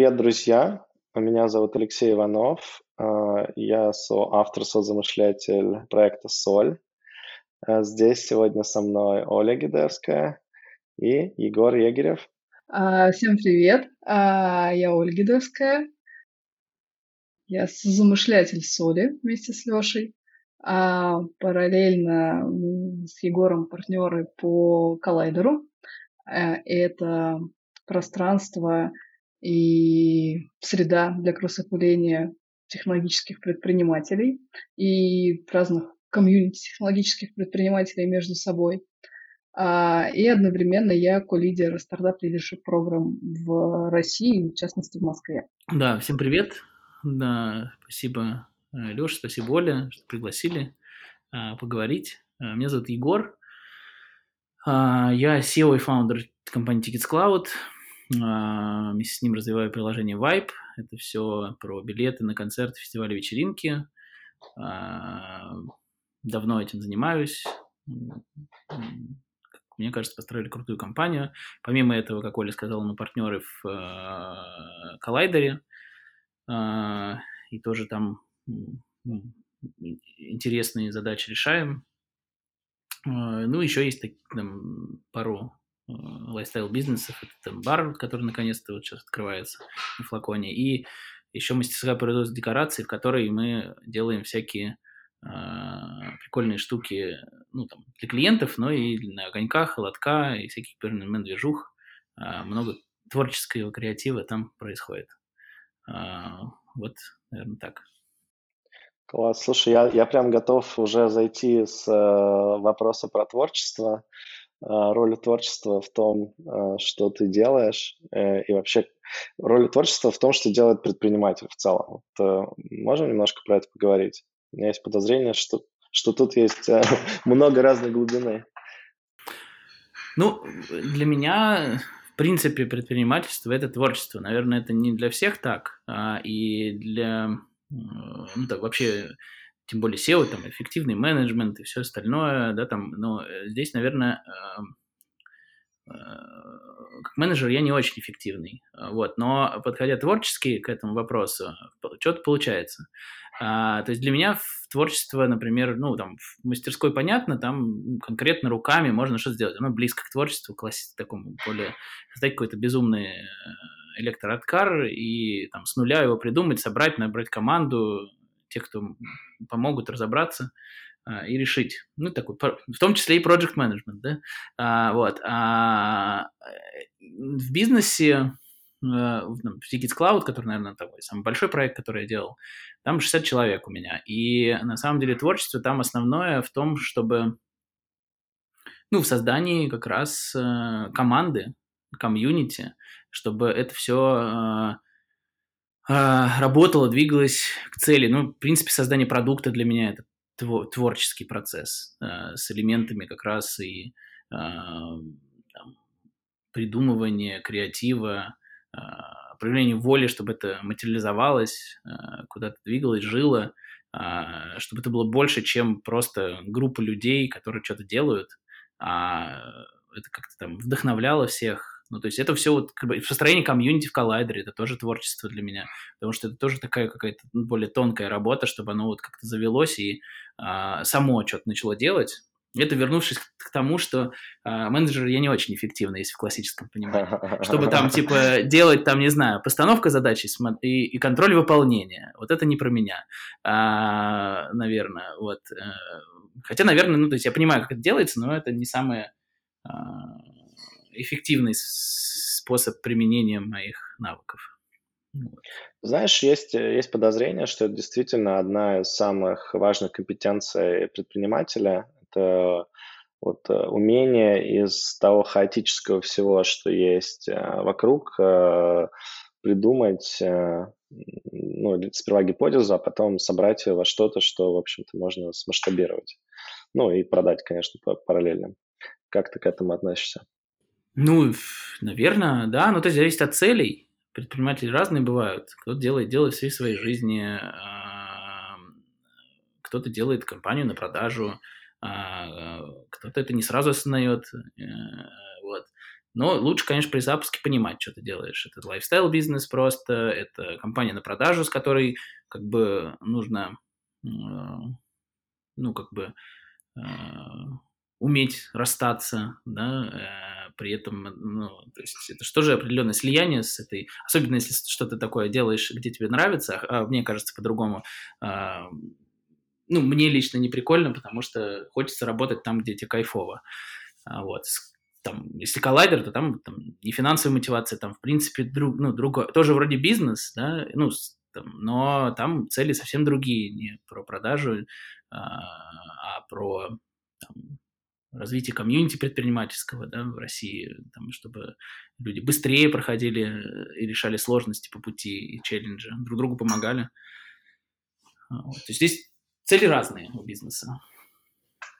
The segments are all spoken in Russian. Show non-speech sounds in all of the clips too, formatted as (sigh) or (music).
Привет, друзья! Меня зовут Алексей Иванов. А, я соавтор, созамышлятель проекта «Соль». А, здесь сегодня со мной Оля Гидевская и Егор Егерев. А, всем привет! Я Оля Гидевская. Я созамышлятель «Соли» вместе с Лешей. Параллельно с Егором партнеры по коллайдеру. Это пространство и среда для кроссопыления технологических предпринимателей и разных комьюнити технологических предпринимателей между собой. А, и одновременно я ко-лидер стартап лидершип программ в России, в частности в Москве. Да, всем привет. Да, спасибо, э, Леша, спасибо, Оля, что пригласили а, поговорить. А, меня зовут Егор. А, я SEO и фаундер компании Tickets Cloud. А, вместе с ним развиваю приложение Vibe. Это все про билеты на концерты, фестивали, вечеринки. А, давно этим занимаюсь. Мне кажется, построили крутую компанию. Помимо этого, как Оля сказала, мы партнеры в э, Коллайдере. И тоже там интересные задачи решаем. Ну, еще есть там, пару лайфстайл-бизнесов. Это там бар, который наконец-то вот сейчас открывается на флаконе. И еще мастерская производства декораций, в которой мы делаем всякие э, прикольные штуки ну, там, для клиентов, но и на огоньках, лотка и всяких перманент движух. Э, много творческого креатива там происходит. Э, вот, наверное, так. Класс. Слушай, я, я прям готов уже зайти с э, вопроса про творчество. А, роль творчества в том, а, что ты делаешь, э, и вообще роль творчества в том, что делает предприниматель в целом. Вот, э, можем немножко про это поговорить? У меня есть подозрение, что, что тут есть э, (laughs) много разной глубины. Ну, для меня, в принципе, предпринимательство – это творчество. Наверное, это не для всех так, а и для, ну, так, вообще тем более SEO, там, эффективный менеджмент и все остальное, да, там, но э, здесь, наверное, э, как менеджер я не очень эффективный, вот, но подходя творчески к этому вопросу, что-то получается. А, то есть для меня в творчество, например, ну, там, в мастерской понятно, там конкретно руками можно что сделать, оно близко к творчеству, классическому такому более, создать какой-то безумный э, электрооткар и там с нуля его придумать, собрать, набрать команду, тех, кто помогут разобраться а, и решить. Ну, такой, в том числе и project management, да, а, вот. А, в бизнесе, а, в Tickets Cloud, который, наверное, такой самый большой проект, который я делал, там 60 человек у меня. И на самом деле творчество там основное в том, чтобы, ну, в создании как раз э, команды, комьюнити, чтобы это все а, работала, двигалась к цели. Ну, в принципе, создание продукта для меня это творческий процесс а, с элементами как раз и а, там, придумывания, креатива, проявления воли, чтобы это материализовалось, куда-то двигалось, жило, чтобы это было больше, чем просто группа людей, которые что-то делают, а это как-то там вдохновляло всех, ну, то есть это все вот как бы построение комьюнити в коллайдере, это тоже творчество для меня, потому что это тоже такая какая-то ну, более тонкая работа, чтобы оно вот как-то завелось и а, само что-то начало делать. Это вернувшись к тому, что а, менеджер я не очень эффективный, если в классическом понимании. Чтобы там, типа, делать, там, не знаю, постановка задачи и, и контроль выполнения. Вот это не про меня, а, наверное. Вот. Э, хотя, наверное, ну, то есть я понимаю, как это делается, но это не самое а, эффективный способ применения моих навыков. Знаешь, есть, есть подозрение, что это действительно одна из самых важных компетенций предпринимателя. Это вот э, умение из того хаотического всего, что есть э, вокруг, э, придумать ну, сперва гипотезу, а потом собрать ее во что-то, что, в общем-то, можно смасштабировать. Ну и продать, конечно, параллельно. Как ты к этому относишься? Ну, наверное, да, но это зависит от целей. Предприниматели разные бывают. Кто-то делает, делает всей своей жизни, а, кто-то делает компанию на продажу, а, кто-то это не сразу осознает. Э, вот. Но лучше, конечно, при запуске понимать, что ты делаешь. Это лайфстайл-бизнес просто, это компания на продажу, с которой как бы нужно, э, ну, как бы э, уметь расстаться, да, э, при этом, ну, то есть это же определенное слияние с этой, особенно если что-то такое делаешь, где тебе нравится, а мне кажется по-другому, э, ну, мне лично не прикольно, потому что хочется работать там, где тебе кайфово, а, вот, там, если коллайдер, то там, там и финансовая мотивация, там, в принципе, друг, ну, другое, тоже вроде бизнес, да, ну, там, но там цели совсем другие, не про продажу, а, а про там, развитие комьюнити предпринимательского да, в России, там, чтобы люди быстрее проходили э, и решали сложности по пути и челленджи, друг другу помогали. А, вот. То есть здесь цели разные у бизнеса.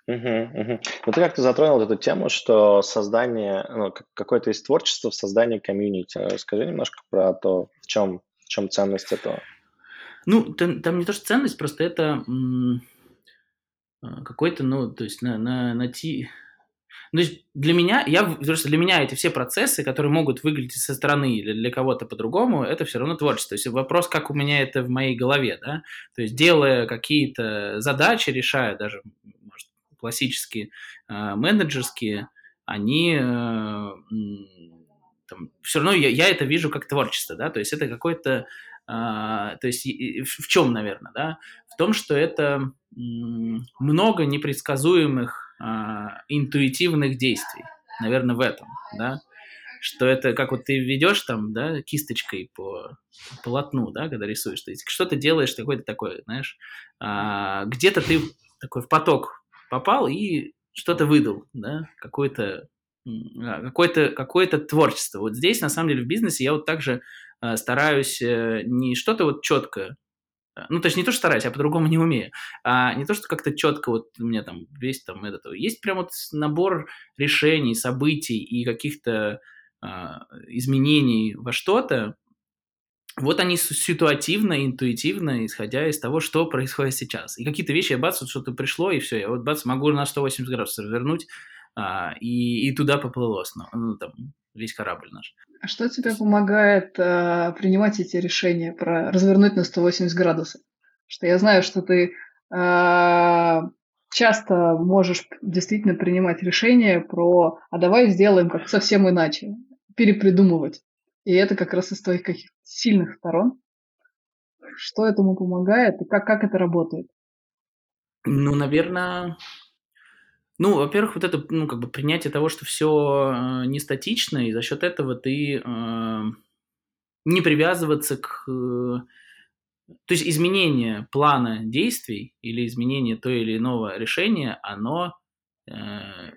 Угу, угу. Ну, ты как-то затронул эту тему, что создание, ну, какое-то есть творчество в создании комьюнити. Скажи немножко про то, в чем, в чем ценность этого. Ну, там, там не то, что ценность, просто это м- какой-то, ну, то есть на, на, найти... Ну, то есть для меня, я, просто для меня эти все процессы, которые могут выглядеть со стороны или для кого-то по-другому, это все равно творчество. То есть вопрос, как у меня это в моей голове, да, то есть делая какие-то задачи, решая даже, может, классические э, менеджерские, они э, там, все равно я, я это вижу как творчество, да, то есть это какой-то, э, то есть в, чем, наверное, да, в том, что это много непредсказуемых а, интуитивных действий. Наверное, в этом, да. Что это, как вот ты ведешь там, да, кисточкой по полотну, да, когда рисуешь, то есть что ты делаешь какой-то такой, знаешь, а, где-то ты такой в поток попал и что-то выдал, да, какое-то а, какое-то какое творчество. Вот здесь, на самом деле, в бизнесе я вот также стараюсь э, не что-то вот четкое ну, то есть не то, что стараюсь, а по-другому не умею. А не то, что как-то четко вот у меня там весь там этот... Есть прям вот набор решений, событий и каких-то а, изменений во что-то, вот они ситуативно, интуитивно, исходя из того, что происходит сейчас. И какие-то вещи, я бац, вот что-то пришло, и все, я вот бац, могу на 180 градусов развернуть, а, и, и туда поплыло снова, ну, там, весь корабль наш. А что тебе помогает э, принимать эти решения про развернуть на 180 градусов? Что я знаю, что ты э, часто можешь действительно принимать решения про «а давай сделаем как совсем иначе», перепридумывать. И это как раз из твоих каких-то сильных сторон. Что этому помогает и как, как это работает? Ну, наверное, ну, во-первых, вот это, ну, как бы принятие того, что все э, не статично, и за счет этого ты э, не привязываться к... Э, то есть изменение плана действий или изменение то или иного решения, оно... Э,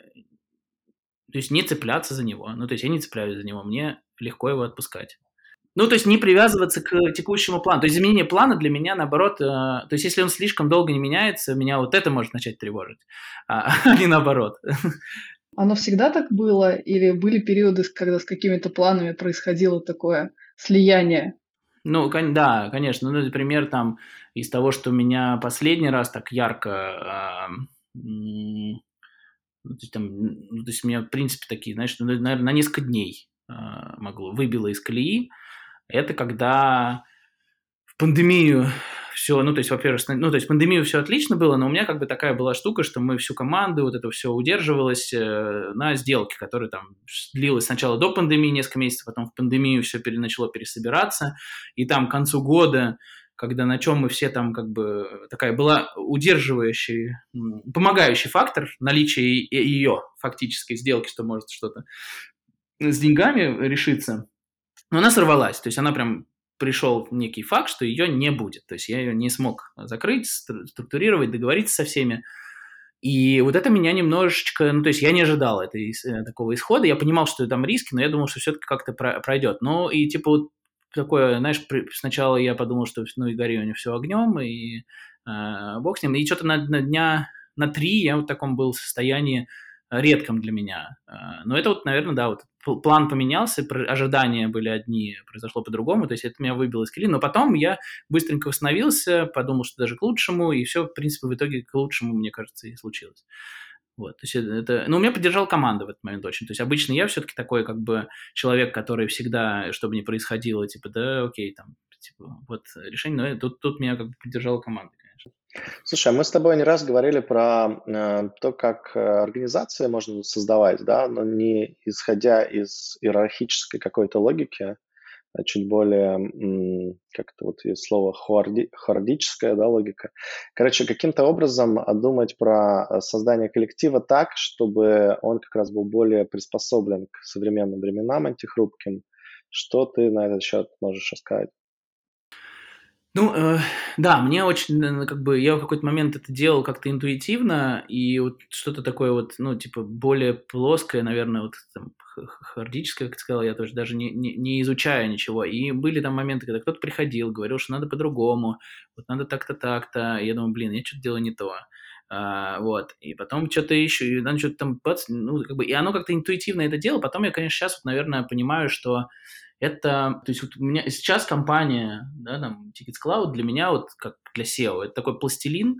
то есть не цепляться за него. Ну, то есть я не цепляюсь за него, мне легко его отпускать. Ну, то есть не привязываться к текущему плану. То есть изменение плана для меня, наоборот, э, то есть если он слишком долго не меняется, меня вот это может начать тревожить, а, (laughs) а не наоборот. Оно всегда так было? Или были периоды, когда с какими-то планами происходило такое слияние? Ну, да, конечно. Ну, например, там из того, что меня последний раз так ярко... Э, ну, то есть, там, ну, то есть меня, в принципе, такие, знаешь, ну, наверное, на несколько дней э, могло, выбило из колеи это когда в пандемию все, ну, то есть, во-первых, ну, то есть, пандемию все отлично было, но у меня как бы такая была штука, что мы всю команду, вот это все удерживалось э, на сделке, которая там длилась сначала до пандемии несколько месяцев, потом в пандемию все пере, начало пересобираться, и там к концу года, когда на чем мы все там как бы такая была удерживающий, помогающий фактор наличие ее фактической сделки, что может что-то с деньгами решиться, но она сорвалась, то есть она прям пришел некий факт, что ее не будет. То есть я ее не смог закрыть, структурировать, договориться со всеми. И вот это меня немножечко, ну, то есть я не ожидал этой, э, такого исхода, я понимал, что там риски, но я думал, что все-таки как-то пройдет. Ну, и типа вот такое, знаешь, сначала я подумал, что ну и гори у него все огнем, и э, бог с ним. И что-то на, на дня на три я вот в таком был состоянии редком для меня. Э, но это вот, наверное, да, вот план поменялся, ожидания были одни, произошло по-другому, то есть это меня выбило из колеи, но потом я быстренько восстановился, подумал, что даже к лучшему, и все, в принципе, в итоге к лучшему, мне кажется, и случилось. Вот, то есть это, ну, меня поддержала команда в этот момент очень. То есть обычно я все-таки такой как бы человек, который всегда, что бы ни происходило, типа, да, окей, там, типа, вот решение, но тут, тут меня как бы поддержала команда. Слушай, а мы с тобой не раз говорили про э, то, как э, организации можно создавать, да, но не исходя из иерархической какой-то логики, а чуть более, как-то вот есть слово хуарди, хуардическая да, логика. Короче, каким-то образом думать про э, создание коллектива так, чтобы он как раз был более приспособлен к современным временам антихрупким. Что ты на этот счет можешь рассказать? Ну, э, да, мне очень, как бы, я в какой-то момент это делал как-то интуитивно, и вот что-то такое вот, ну, типа, более плоское, наверное, вот там, хардическое, как ты сказал, я тоже даже не, не, не изучая ничего. И были там моменты, когда кто-то приходил, говорил, что надо по-другому, вот надо так-то, так-то. Я думаю, блин, я что-то делаю не то. А, вот, и потом что-то еще, и надо что-то там, ну, как бы, и оно как-то интуитивно это дело. Потом я, конечно, сейчас вот, наверное, понимаю, что это, то есть вот у меня сейчас компания, да, там, Tickets Cloud для меня вот как для SEO, это такой пластилин,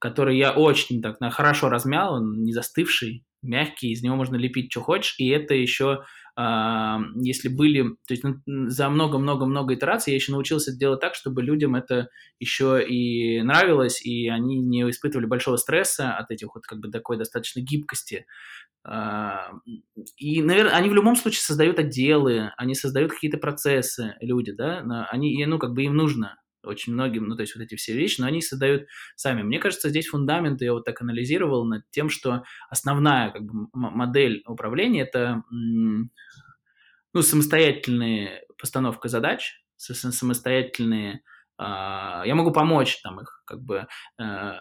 который я очень так хорошо размял, он не застывший, мягкий, из него можно лепить, что хочешь, и это еще, если были, то есть ну, за много-много-много итераций я еще научился делать так, чтобы людям это еще и нравилось, и они не испытывали большого стресса от этих вот как бы такой достаточно гибкости. А, и, наверное, они в любом случае создают отделы, они создают какие-то процессы, люди, да, они, ну, как бы им нужно очень многим, ну, то есть вот эти все вещи, но они создают сами. Мне кажется, здесь фундамент, я вот так анализировал над тем, что основная как бы, модель управления – это ну, самостоятельная постановка задач, самостоятельные а, я могу помочь там их как бы э,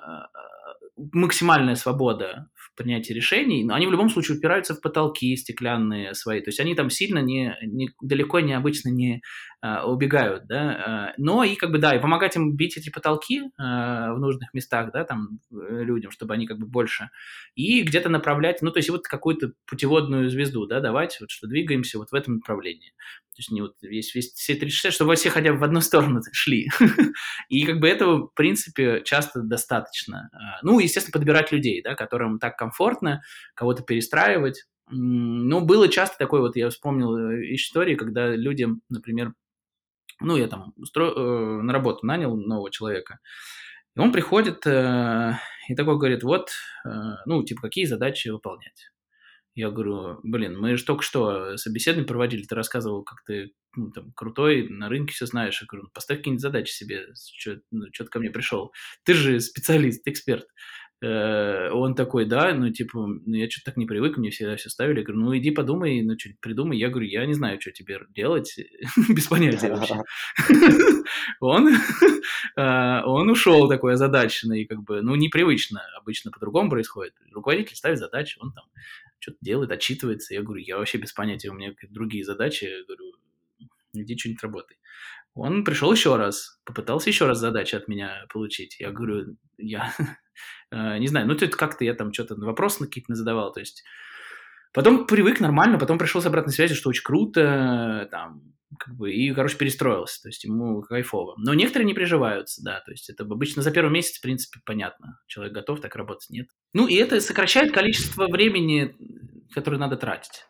максимальная свобода в принятии решений, но они в любом случае упираются в потолки стеклянные свои, то есть они там сильно не, не далеко не обычно не а, убегают, да, а, но и как бы да, и помогать им бить эти потолки а, в нужных местах, да, там э, людям, чтобы они как бы больше и где-то направлять, ну то есть вот какую-то путеводную звезду, да, давать, вот что двигаемся вот в этом направлении. То есть не вот весь, весь все 360, чтобы все хотя бы в одну сторону (laughs) шли. И как бы этого, в принципе, часто достаточно. А, ну, естественно, подбирать людей, да, которым так комфортно, кого-то перестраивать. Ну, было часто такое, вот я вспомнил э, истории, когда люди, например, ну, я там устро... Э, на работу нанял нового человека, и он приходит э, и такой говорит, вот, ну, типа, какие задачи выполнять. Я говорю, блин, мы же только что собеседование проводили, ты рассказывал, как ты ну, там, крутой, на рынке все знаешь. Я говорю, ну, поставь какие-нибудь задачи себе, что ну, ты ко мне пришел. Ты же специалист, эксперт. Э, он такой, да, ну, типа, ну, я что-то так не привык, мне всегда все ставили. Я говорю, ну, иди подумай, ну, что-нибудь придумай. Я говорю, я не знаю, что тебе делать, (laughs) без понятия вообще. (laughs) Он, э, (laughs) он ушел такой озадаченный, как бы, ну, непривычно, обычно по-другому происходит. Руководитель ставит задачи, он там что-то делает, отчитывается. Я говорю, я вообще без понятия, у меня другие задачи. Я говорю, иди что-нибудь работай. Он пришел еще раз, попытался еще раз задачи от меня получить. Я говорю, я не знаю, ну тут как-то я там что-то вопросы какие-то задавал, то есть потом привык нормально, потом пришел с обратной связи, что очень круто, там, как бы, и, короче, перестроился, то есть ему кайфово. Но некоторые не приживаются, да, то есть это обычно за первый месяц, в принципе, понятно, человек готов так работать, нет. Ну, и это сокращает количество времени, которое надо тратить.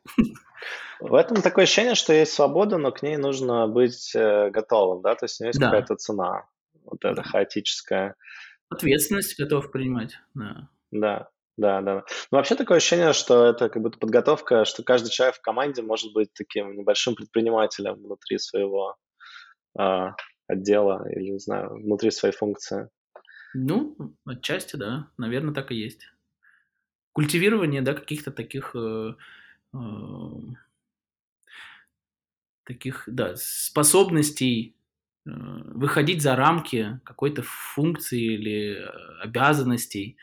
В этом такое ощущение, что есть свобода, но к ней нужно быть э, готовым, да, то есть у нее есть да. какая-то цена, вот эта хаотическая. Ответственность готов принимать, да. Да, да, да. Ну, вообще такое ощущение, что это как будто подготовка, что каждый человек в команде может быть таким небольшим предпринимателем внутри своего э, отдела или, не знаю, внутри своей функции. Ну, отчасти, да. Наверное, так и есть. Культивирование, да, каких-то таких э, э, таких, да, способностей выходить за рамки какой-то функции или э, обязанностей.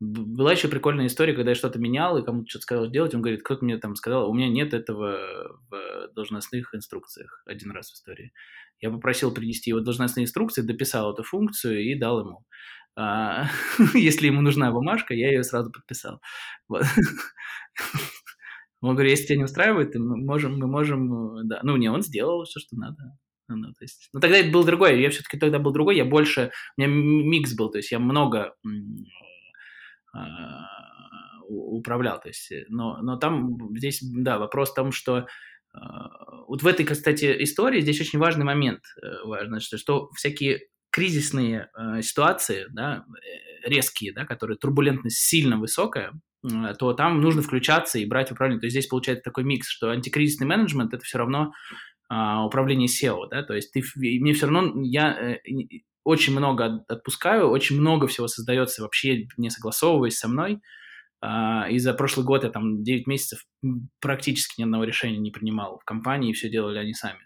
Была еще прикольная история, когда я что-то менял и кому-то что-то сказал делать, он говорит, кто-то мне там сказал, у меня нет этого в должностных инструкциях один раз в истории. Я попросил принести его должностные инструкции, дописал эту функцию и дал ему. А, (laughs) если ему нужна бумажка, я ее сразу подписал. Вот. (laughs) Он говорит, если тебя не устраивает, мы можем, мы можем, э, да. Ну, не, он сделал все, что надо. Ну, то есть, ну, тогда это был другой, я все-таки тогда был другой, я больше, у меня микс был, то есть я много а, управлял. То есть, но, но там здесь, да, вопрос в том, что вот в этой, кстати, истории здесь очень важный момент, важно, что, что всякие кризисные э, ситуации, да, резкие, да, которые турбулентность сильно высокая, э, то там нужно включаться и брать управление. То есть здесь получается такой микс, что антикризисный менеджмент – это все равно э, управление SEO, да, то есть ты, мне все равно, я э, очень много отпускаю, очень много всего создается вообще не согласовываясь со мной, Uh, и за прошлый год я там 9 месяцев практически ни одного решения не принимал в компании, и все делали они сами.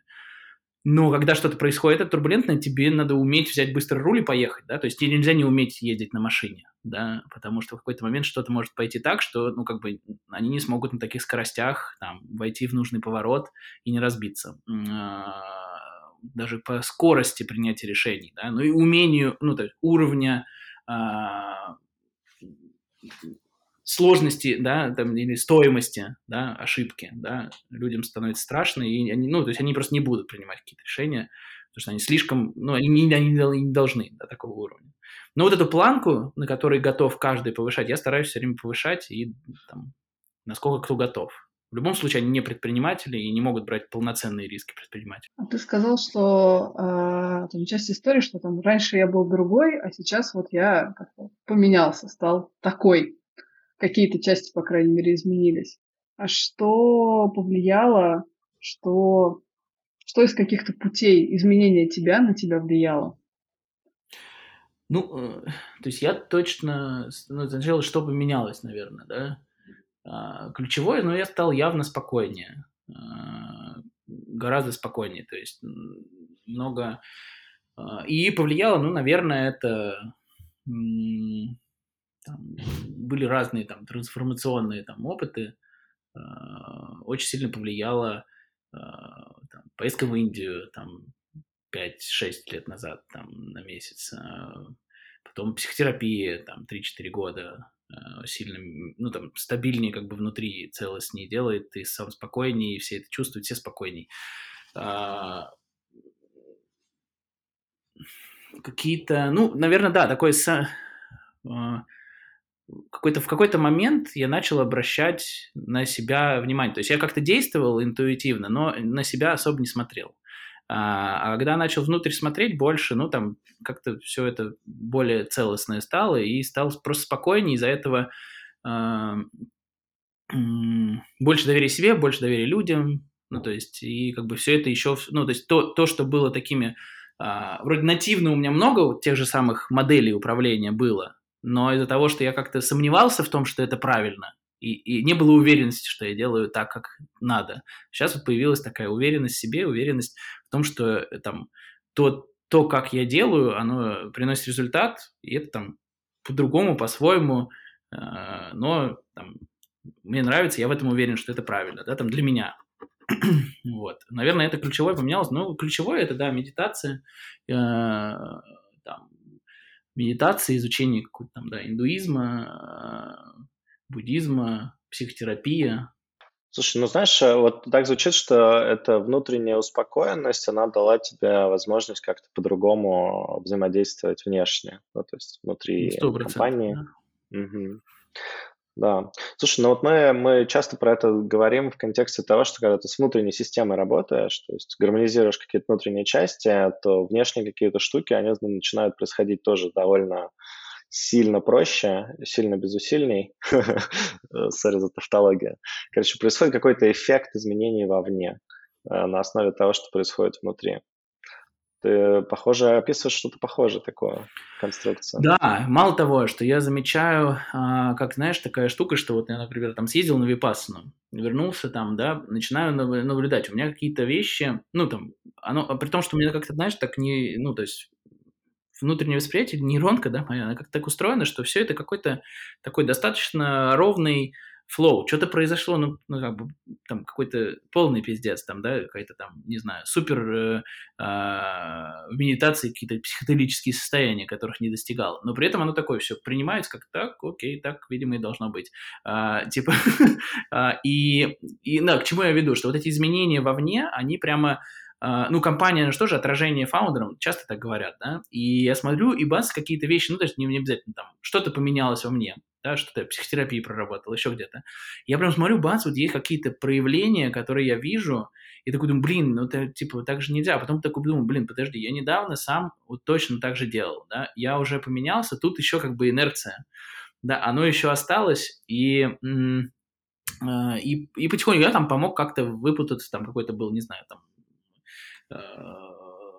Но когда что-то происходит это турбулентное, тебе надо уметь взять быстро руль и поехать, да, то есть тебе нельзя не уметь ездить на машине, да, потому что в какой-то момент что-то может пойти так, что, ну, как бы они не смогут на таких скоростях там войти в нужный поворот и не разбиться а, даже по скорости принятия решений, да, ну и умению, ну, то есть уровня а, сложности, да, там, или стоимости, да, ошибки, да, людям становится страшно, и они, ну, то есть они просто не будут принимать какие-то решения, потому что они слишком, ну, они не, они не должны до такого уровня. Но вот эту планку, на которой готов каждый повышать, я стараюсь все время повышать, и там, насколько кто готов. В любом случае, они не предприниматели и не могут брать полноценные риски предпринимателя. А ты сказал, что э, там часть истории, что там раньше я был другой, а сейчас вот я поменялся, стал такой какие-то части, по крайней мере, изменились. А что повлияло, что, что из каких-то путей изменения тебя на тебя влияло? Ну, э, то есть я точно, ну, сначала что поменялось, наверное, да? А, ключевое, но я стал явно спокойнее, а, гораздо спокойнее, то есть много... А, и повлияло, ну, наверное, это там, были разные там трансформационные там опыты, э, очень сильно повлияло там, поездка в Индию там 5-6 лет назад там на месяц, э, потом психотерапия там 3-4 года э, сильно, ну там стабильнее как бы внутри целостнее делает, ты сам спокойнее, все это чувствуют, все спокойней. Э, какие-то, ну, наверное, да, такой какой-то, в какой-то момент я начал обращать на себя внимание. То есть я как-то действовал интуитивно, но на себя особо не смотрел. А, а когда начал внутрь смотреть больше, ну, там как-то все это более целостное стало, и стал просто спокойнее, из-за этого э, больше доверия себе, больше доверия людям, ну, то есть, и как бы все это еще, ну, то есть то, то что было такими, э, вроде нативно у меня много тех же самых моделей управления было, но из-за того, что я как-то сомневался в том, что это правильно, и, и не было уверенности, что я делаю так, как надо. Сейчас вот появилась такая уверенность в себе, уверенность в том, что э, там то, то, как я делаю, оно приносит результат, и это там по-другому, по-своему, э, но там, мне нравится, я в этом уверен, что это правильно, да, там для меня. (clears throat) вот. Наверное, это ключевое поменялось. Но ключевое это, да, медитация, э, там, медитации, изучение какого-то там, да, индуизма, буддизма, психотерапия. Слушай, ну знаешь, э, вот так звучит, что эта внутренняя успокоенность, она дала тебе возможность как-то по-другому взаимодействовать внешне, ну, то есть внутри 100%, компании. Да. Угу. Да. Слушай, ну вот мы, мы часто про это говорим в контексте того, что когда ты с внутренней системой работаешь, то есть гармонизируешь какие-то внутренние части, то внешние какие-то штуки, они начинают происходить тоже довольно сильно проще, сильно безусильней. (laughs) Сори за тавтологию. Короче, происходит какой-то эффект изменений вовне э, на основе того, что происходит внутри. Ты, похоже, описываешь что-то похожее такое, конструкция. Да, мало того, что я замечаю, а, как, знаешь, такая штука, что вот я, например, там съездил на Випассану, вернулся там, да, начинаю наблюдать, у меня какие-то вещи, ну, там, оно, при том, что у меня как-то, знаешь, так не, ну, то есть внутреннее восприятие, нейронка, да, моя, она как-то так устроена, что все это какой-то такой достаточно ровный флоу, что-то произошло, ну, ну, как бы, там, какой-то полный пиздец, там, да, какая-то там, не знаю, супер э, э, медитации какие-то психоделические состояния, которых не достигал, но при этом оно такое все принимается как так, окей, так, видимо, и должно быть. А, типа, (laughs) а, и, и, да, к чему я веду, что вот эти изменения вовне, они прямо ну, компания, что же, отражение фаундерам, часто так говорят, да, и я смотрю, и бац, какие-то вещи, ну, то есть не, не обязательно там, что-то поменялось во мне, да, что-то психотерапии проработал, еще где-то. Я прям смотрю, бац, вот есть какие-то проявления, которые я вижу, и такой думаю, блин, ну это типа так же нельзя. А потом такой думаю, блин, подожди, я недавно сам вот точно так же делал, да, я уже поменялся, тут еще как бы инерция, да, оно еще осталось, и, а, и, и потихоньку я там помог как-то выпутаться, там какой-то был, не знаю, там а,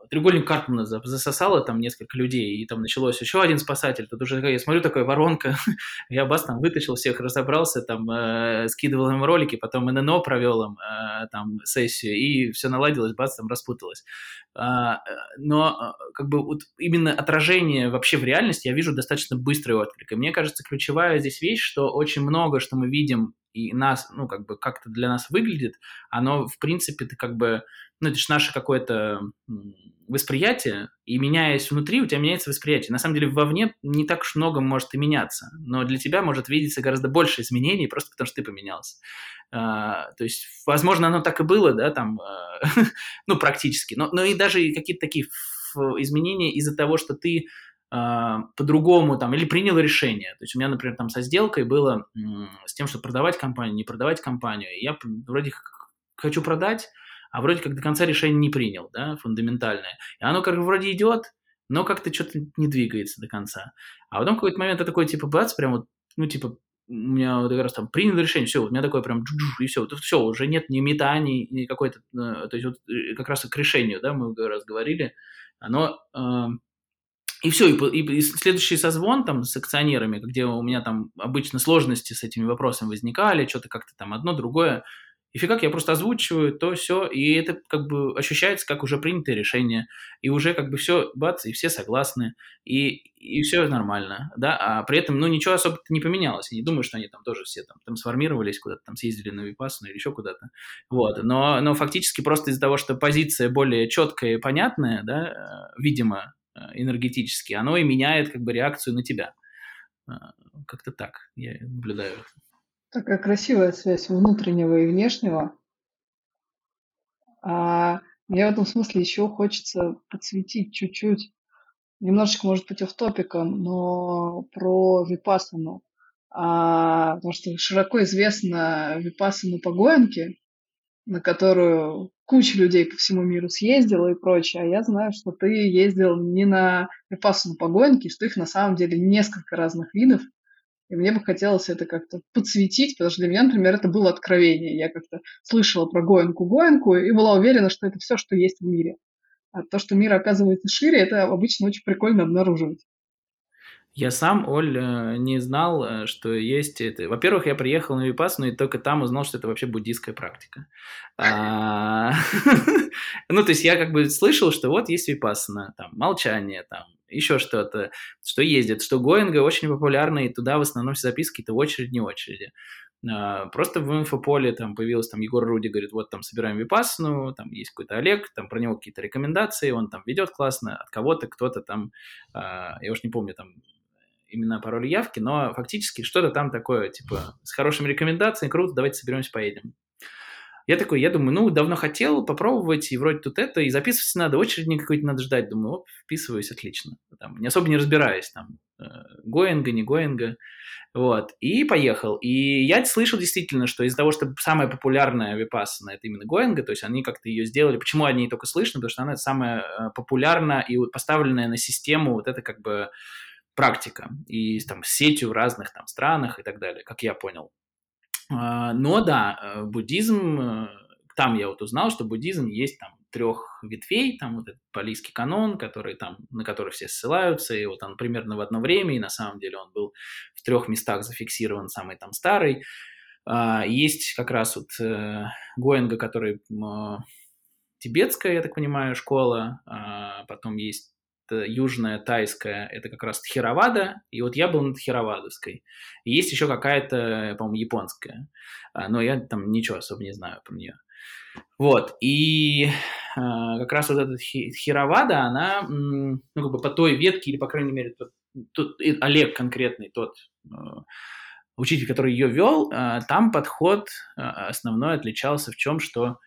треугольник Карпмана засосало там несколько людей, и там началось еще один спасатель. Тут уже я смотрю, такая воронка. (laughs) я бас там вытащил всех, разобрался, там э, скидывал им ролики, потом ННО провел им э, там сессию, и все наладилось, бас там распуталось. А, э, но э, как бы вот именно отражение вообще в реальности я вижу достаточно быстрый отклик. И мне кажется, ключевая здесь вещь, что очень много, что мы видим и нас, ну, как бы как-то для нас выглядит, оно, в принципе, это как бы, ну, это же наше какое-то восприятие, и меняясь внутри, у тебя меняется восприятие. На самом деле, вовне не так уж много может и меняться, но для тебя может видеться гораздо больше изменений, просто потому что ты поменялся. А, то есть, возможно, оно так и было, да, там, а, (laughs) ну, практически, но, но и даже какие-то такие изменения из-за того, что ты по-другому там, или принял решение. То есть у меня, например, там со сделкой было с тем, что продавать компанию, не продавать компанию. Я вроде хочу продать, а вроде как до конца решение не принял, да, фундаментальное. И оно как бы вроде идет, но как-то что-то не двигается до конца. А потом какой-то момент я такой, типа, бац, прям вот, ну, типа, у меня вот как раз там принял решение, все, у меня такое прям и все, все, уже нет ни метаний, ни какой-то, э, то есть вот э, как раз к решению, да, мы раз говорили, оно э, и все, и, и, и следующий созвон там с акционерами, где у меня там обычно сложности с этими вопросами возникали, что-то как-то там одно, другое, и фигак я просто озвучиваю то, все, и это как бы ощущается как уже принятое решение, и уже как бы все, бац, и все согласны, и, и все нормально, да, а при этом, ну, ничего особо не поменялось, я не думаю, что они там тоже все там, сформировались, куда-то там съездили на Випассу или еще куда-то, вот, но, но фактически просто из-за того, что позиция более четкая и понятная, да, э, видимо, энергетически, оно и меняет как бы реакцию на тебя. Э, как-то так я наблюдаю. Такая красивая связь внутреннего и внешнего. А мне в этом смысле еще хочется подсветить чуть-чуть, немножечко, может быть, в топиком, но про випасану. А, потому что широко известно випасану по Гоенке, на которую куча людей по всему миру съездила и прочее, а я знаю, что ты ездил не на Випассану погонки, что их на самом деле несколько разных видов, и мне бы хотелось это как-то подсветить, потому что для меня, например, это было откровение. Я как-то слышала про Гоенку-Гоенку и была уверена, что это все, что есть в мире. А то, что мир оказывается шире, это обычно очень прикольно обнаруживать. Я сам, Оль, э, не знал, э, что есть это. Во-первых, я приехал на Випассану и только там узнал, что это вообще буддийская практика. А, (laughs) ну, то есть я как бы слышал, что вот есть Випассана, там, молчание, там, еще что-то, что ездит, что Гоинга очень популярна, и туда в основном все записки-то в очередь, не очереди. А, просто в инфополе там появился там Егор Руди, говорит, вот там собираем Випассану, там есть какой-то Олег, там про него какие-то рекомендации, он там ведет классно, от кого-то кто-то там, а, я уж не помню, там имена, пароли, явки, но фактически что-то там такое, типа, с хорошими рекомендациями, круто, давайте соберемся, поедем. Я такой, я думаю, ну, давно хотел попробовать, и вроде тут это, и записываться надо, очередь какой-то надо ждать. Думаю, оп, вписываюсь, отлично. Там, не особо не разбираюсь, там, э, Гоинга, не Гоинга. Вот, и поехал. И я слышал действительно, что из-за того, что самая популярная випассана это именно Гоинга, то есть они как-то ее сделали. Почему о ней только слышно? Потому что она самая э, популярная и поставленная на систему вот это как бы практика и там сетью в разных там странах и так далее, как я понял. А, но да, э, буддизм, э, там я вот узнал, что буддизм есть там трех ветвей, там вот этот палийский канон, который там, на который все ссылаются, и вот он примерно в одно время, и на самом деле он был в трех местах зафиксирован, самый там старый. А, есть как раз вот э, Гоенга, который тибетская, я так понимаю, школа, а потом есть южная тайская, это как раз Тхировада, и вот я был на Тхировадовской. есть еще какая-то, по-моему, японская, а, но я там ничего особо не знаю про нее. Вот, и э, как раз вот эта Тхировада, она, ну, как бы по той ветке, или, по крайней мере, тот, тот, Олег конкретный, тот э, учитель, который ее вел, э, там подход э, основной отличался в чем, что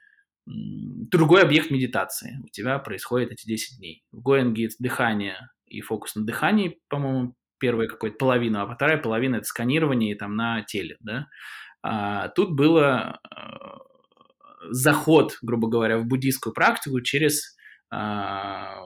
другой объект медитации. У тебя происходит эти 10 дней. В Гоинге дыхание и фокус на дыхании, по-моему, первая какую-то половину, а вторая половина это сканирование там на теле, да. А, тут было а, заход, грубо говоря, в буддийскую практику через а,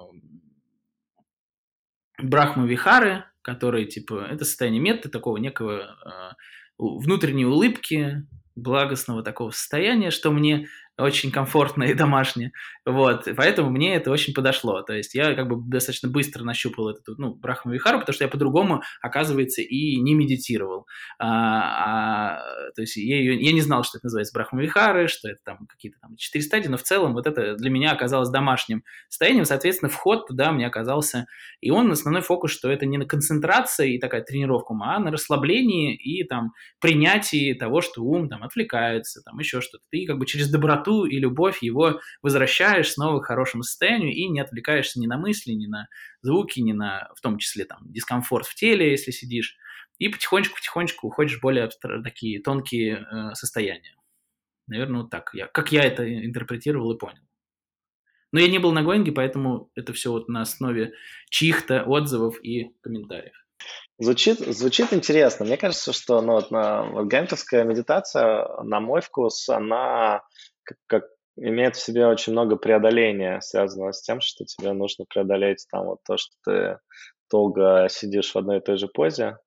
брахму вихары, которые, типа, это состояние меты, такого некого а, внутренней улыбки, благостного такого состояния, что мне очень комфортно (laughs) и домашнее. Вот, поэтому мне это очень подошло. То есть я как бы достаточно быстро нащупал эту, ну, Брахма Вихару, потому что я по-другому, оказывается, и не медитировал. А, а, то есть я, ее, я не знал, что это называется Брахма Вихары, что это там какие-то там четыре стадии, но в целом вот это для меня оказалось домашним состоянием, соответственно, вход туда мне оказался, и он основной фокус, что это не на концентрации и такая тренировка ума, а на расслаблении и там принятии того, что ум там отвлекается, там еще что-то. Ты как бы через доброту доброту и любовь его возвращаешь снова к хорошему состоянию и не отвлекаешься ни на мысли, ни на звуки, ни на, в том числе, там, дискомфорт в теле, если сидишь, и потихонечку-потихонечку уходишь в более такие тонкие э, состояния. Наверное, вот так, я, как я это интерпретировал и понял. Но я не был на Гоинге, поэтому это все вот на основе чьих-то отзывов и комментариев. Звучит, звучит интересно. Мне кажется, что ну, вот, на, вот гамперская медитация, на мой вкус, она как, как имеет в себе очень много преодоления, связанного с тем, что тебе нужно преодолеть там вот то, что ты долго сидишь в одной и той же позе.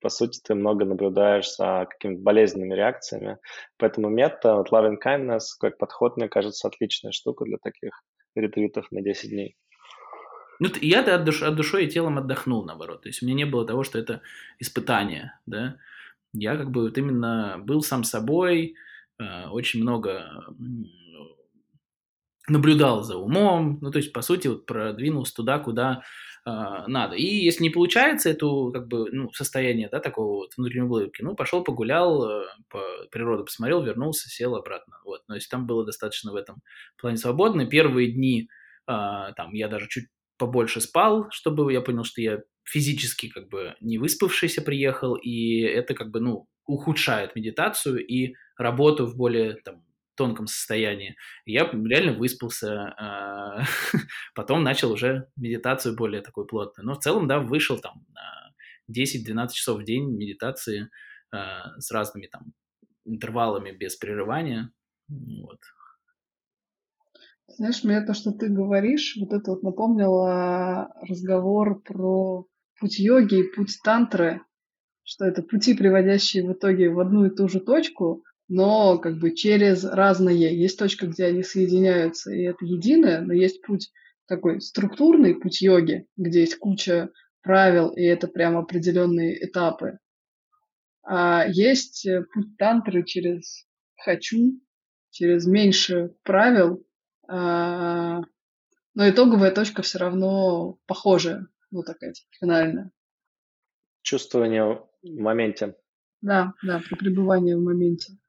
По сути, ты много наблюдаешь за какими-то болезненными реакциями. Поэтому метод вот loving kindness, как подход, мне кажется, отличная штука для таких ретритов на 10 дней. Ну, я от, душ, от душой и телом отдохнул, наоборот. То есть у меня не было того, что это испытание, да. Я как бы вот именно был сам собой, очень много наблюдал за умом, ну, то есть, по сути, вот продвинулся туда, куда э, надо. И если не получается эту, как бы, ну, состояние, да, такого вот внутренней улыбки, ну, пошел погулял, э, по природу посмотрел, вернулся, сел обратно, вот. Но если там было достаточно в этом плане свободно, первые дни, э, там, я даже чуть побольше спал, чтобы я понял, что я физически, как бы, не выспавшийся приехал, и это, как бы, ну, ухудшает медитацию и работу в более там, тонком состоянии. я реально выспался, а, (laughs) потом начал уже медитацию более такой плотную. Но в целом, да, вышел там на 10-12 часов в день медитации а, с разными там интервалами без прерывания. Вот. Знаешь, мне то, что ты говоришь, вот это вот напомнило разговор про путь йоги и путь тантры, что это пути, приводящие в итоге в одну и ту же точку, но как бы через разные. Есть точка, где они соединяются, и это единое, но есть путь такой структурный, путь йоги, где есть куча правил, и это прям определенные этапы. А есть э, путь тантры через хочу, через меньше правил, а, но итоговая точка все равно похожая, ну такая типа, финальная. Чувствование в моменте. Да, да, при пребывании в моменте.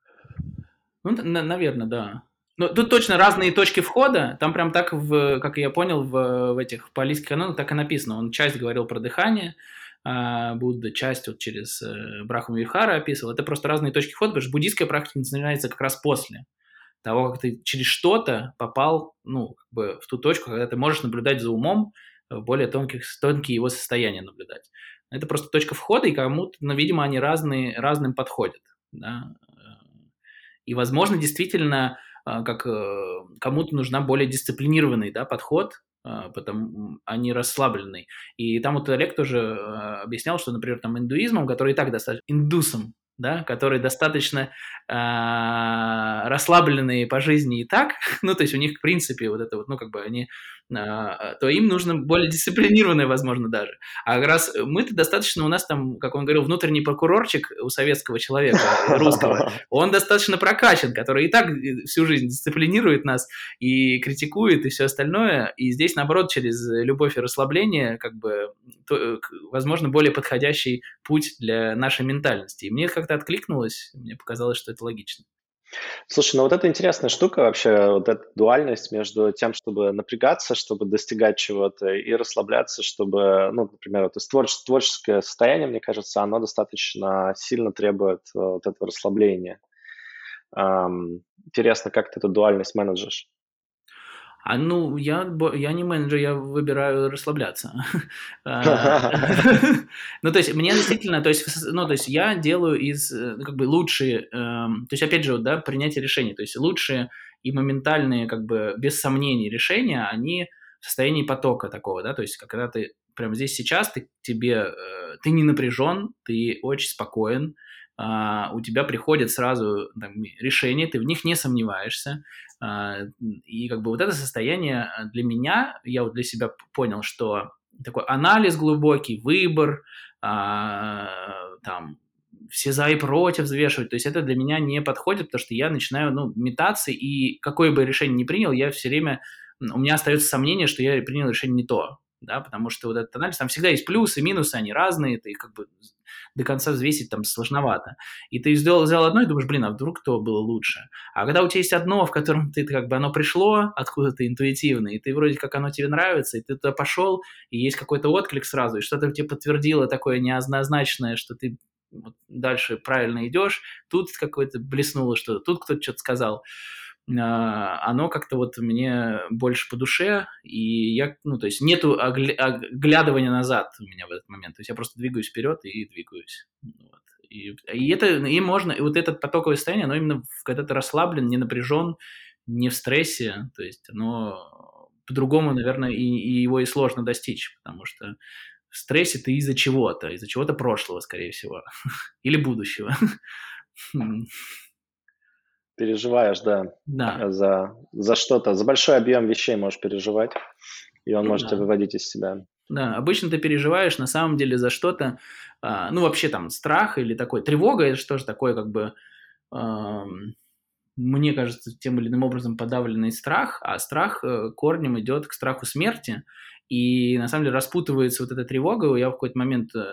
Ну, на, наверное, да. Но тут точно разные точки входа. Там прям так, в, как я понял, в, в этих палийских канонах так и написано. Он часть говорил про дыхание, а Будда часть вот через э, Брахму Вихара описывал. Это просто разные точки входа, потому что буддийская практика начинается как раз после того, как ты через что-то попал ну, как бы в ту точку, когда ты можешь наблюдать за умом, в более тонких, тонкие его состояния наблюдать. Это просто точка входа, и кому-то, ну, видимо, они разные, разным подходят. Да? И, возможно, действительно, а, как э, кому-то нужна более дисциплинированный да, подход, а, потому, а не расслабленный. И там вот Олег тоже э, объяснял, что, например, там индуизмом, который и так достаточно, индусом, да, которые достаточно э, расслабленные по жизни и так, (laughs) ну, то есть у них, в принципе, вот это вот, ну, как бы они, э, то им нужно более дисциплинированное, возможно, даже. А раз мы-то достаточно, у нас там, как он говорил, внутренний прокурорчик у советского человека, русского, (laughs) он достаточно прокачан, который и так всю жизнь дисциплинирует нас и критикует и все остальное, и здесь, наоборот, через любовь и расслабление, как бы, то, возможно, более подходящий путь для нашей ментальности. И мне как-то откликнулось, мне показалось, что это логично. Слушай, ну вот это интересная штука вообще, вот эта дуальность между тем, чтобы напрягаться, чтобы достигать чего-то, и расслабляться, чтобы, ну, например, вот творче- творческое состояние, мне кажется, оно достаточно сильно требует э, вот этого расслабления. Эм, интересно, как ты эту дуальность менеджешь? А ну, я, я не менеджер, я выбираю расслабляться. (laughs) А, (laughs) (laughs) ну, то есть, мне действительно, то есть, ну, то есть, я делаю из, э, как бы, лучшие, эм, то есть, опять же, да, принятие решений, то есть, лучшие и моментальные, как бы, без сомнений решения, они в состоянии потока такого, да, то есть, когда ты прямо здесь сейчас, ты, тебе, э, ты не напряжен, ты очень спокоен, Uh, у тебя приходят сразу там, решения, ты в них не сомневаешься. Uh, и как бы вот это состояние для меня, я вот для себя понял, что такой анализ глубокий, выбор, uh, там, все за и против взвешивать, то есть это для меня не подходит, потому что я начинаю, ну, метаться, и какое бы решение ни принял, я все время, у меня остается сомнение, что я принял решение не то, да, потому что вот этот анализ, там всегда есть плюсы, минусы, они разные, ты как бы до конца взвесить там сложновато. И ты сделал, взял одно и думаешь, блин, а вдруг то было лучше? А когда у тебя есть одно, в котором ты как бы оно пришло откуда-то интуитивно, и ты вроде как оно тебе нравится, и ты туда пошел, и есть какой-то отклик сразу, и что-то тебе подтвердило такое неоднозначное, что ты дальше правильно идешь, тут какое-то блеснуло что-то, тут кто-то что-то сказал. А, оно как-то вот мне больше по душе, и я, ну, то есть нету оглядывания назад у меня в этот момент, то есть я просто двигаюсь вперед и двигаюсь. Вот. И, и это, и можно, и вот этот потоковое состояние, оно именно когда ты расслаблен, не напряжен, не в стрессе, то есть оно по-другому, наверное, и, и его и сложно достичь, потому что в стрессе ты из-за чего-то, из-за чего-то прошлого, скорее всего, (laughs) или будущего. (laughs) Переживаешь, да, да. за, за что-то, за большой объем вещей можешь переживать, и он ну, может да. тебя выводить из себя. Да, обычно ты переживаешь на самом деле за что-то, а, ну вообще там страх или такой тревога, это что же такое как бы, а, мне кажется, тем или иным образом подавленный страх, а страх э, корнем идет к страху смерти, и на самом деле распутывается вот эта тревога. Я в какой-то момент, э,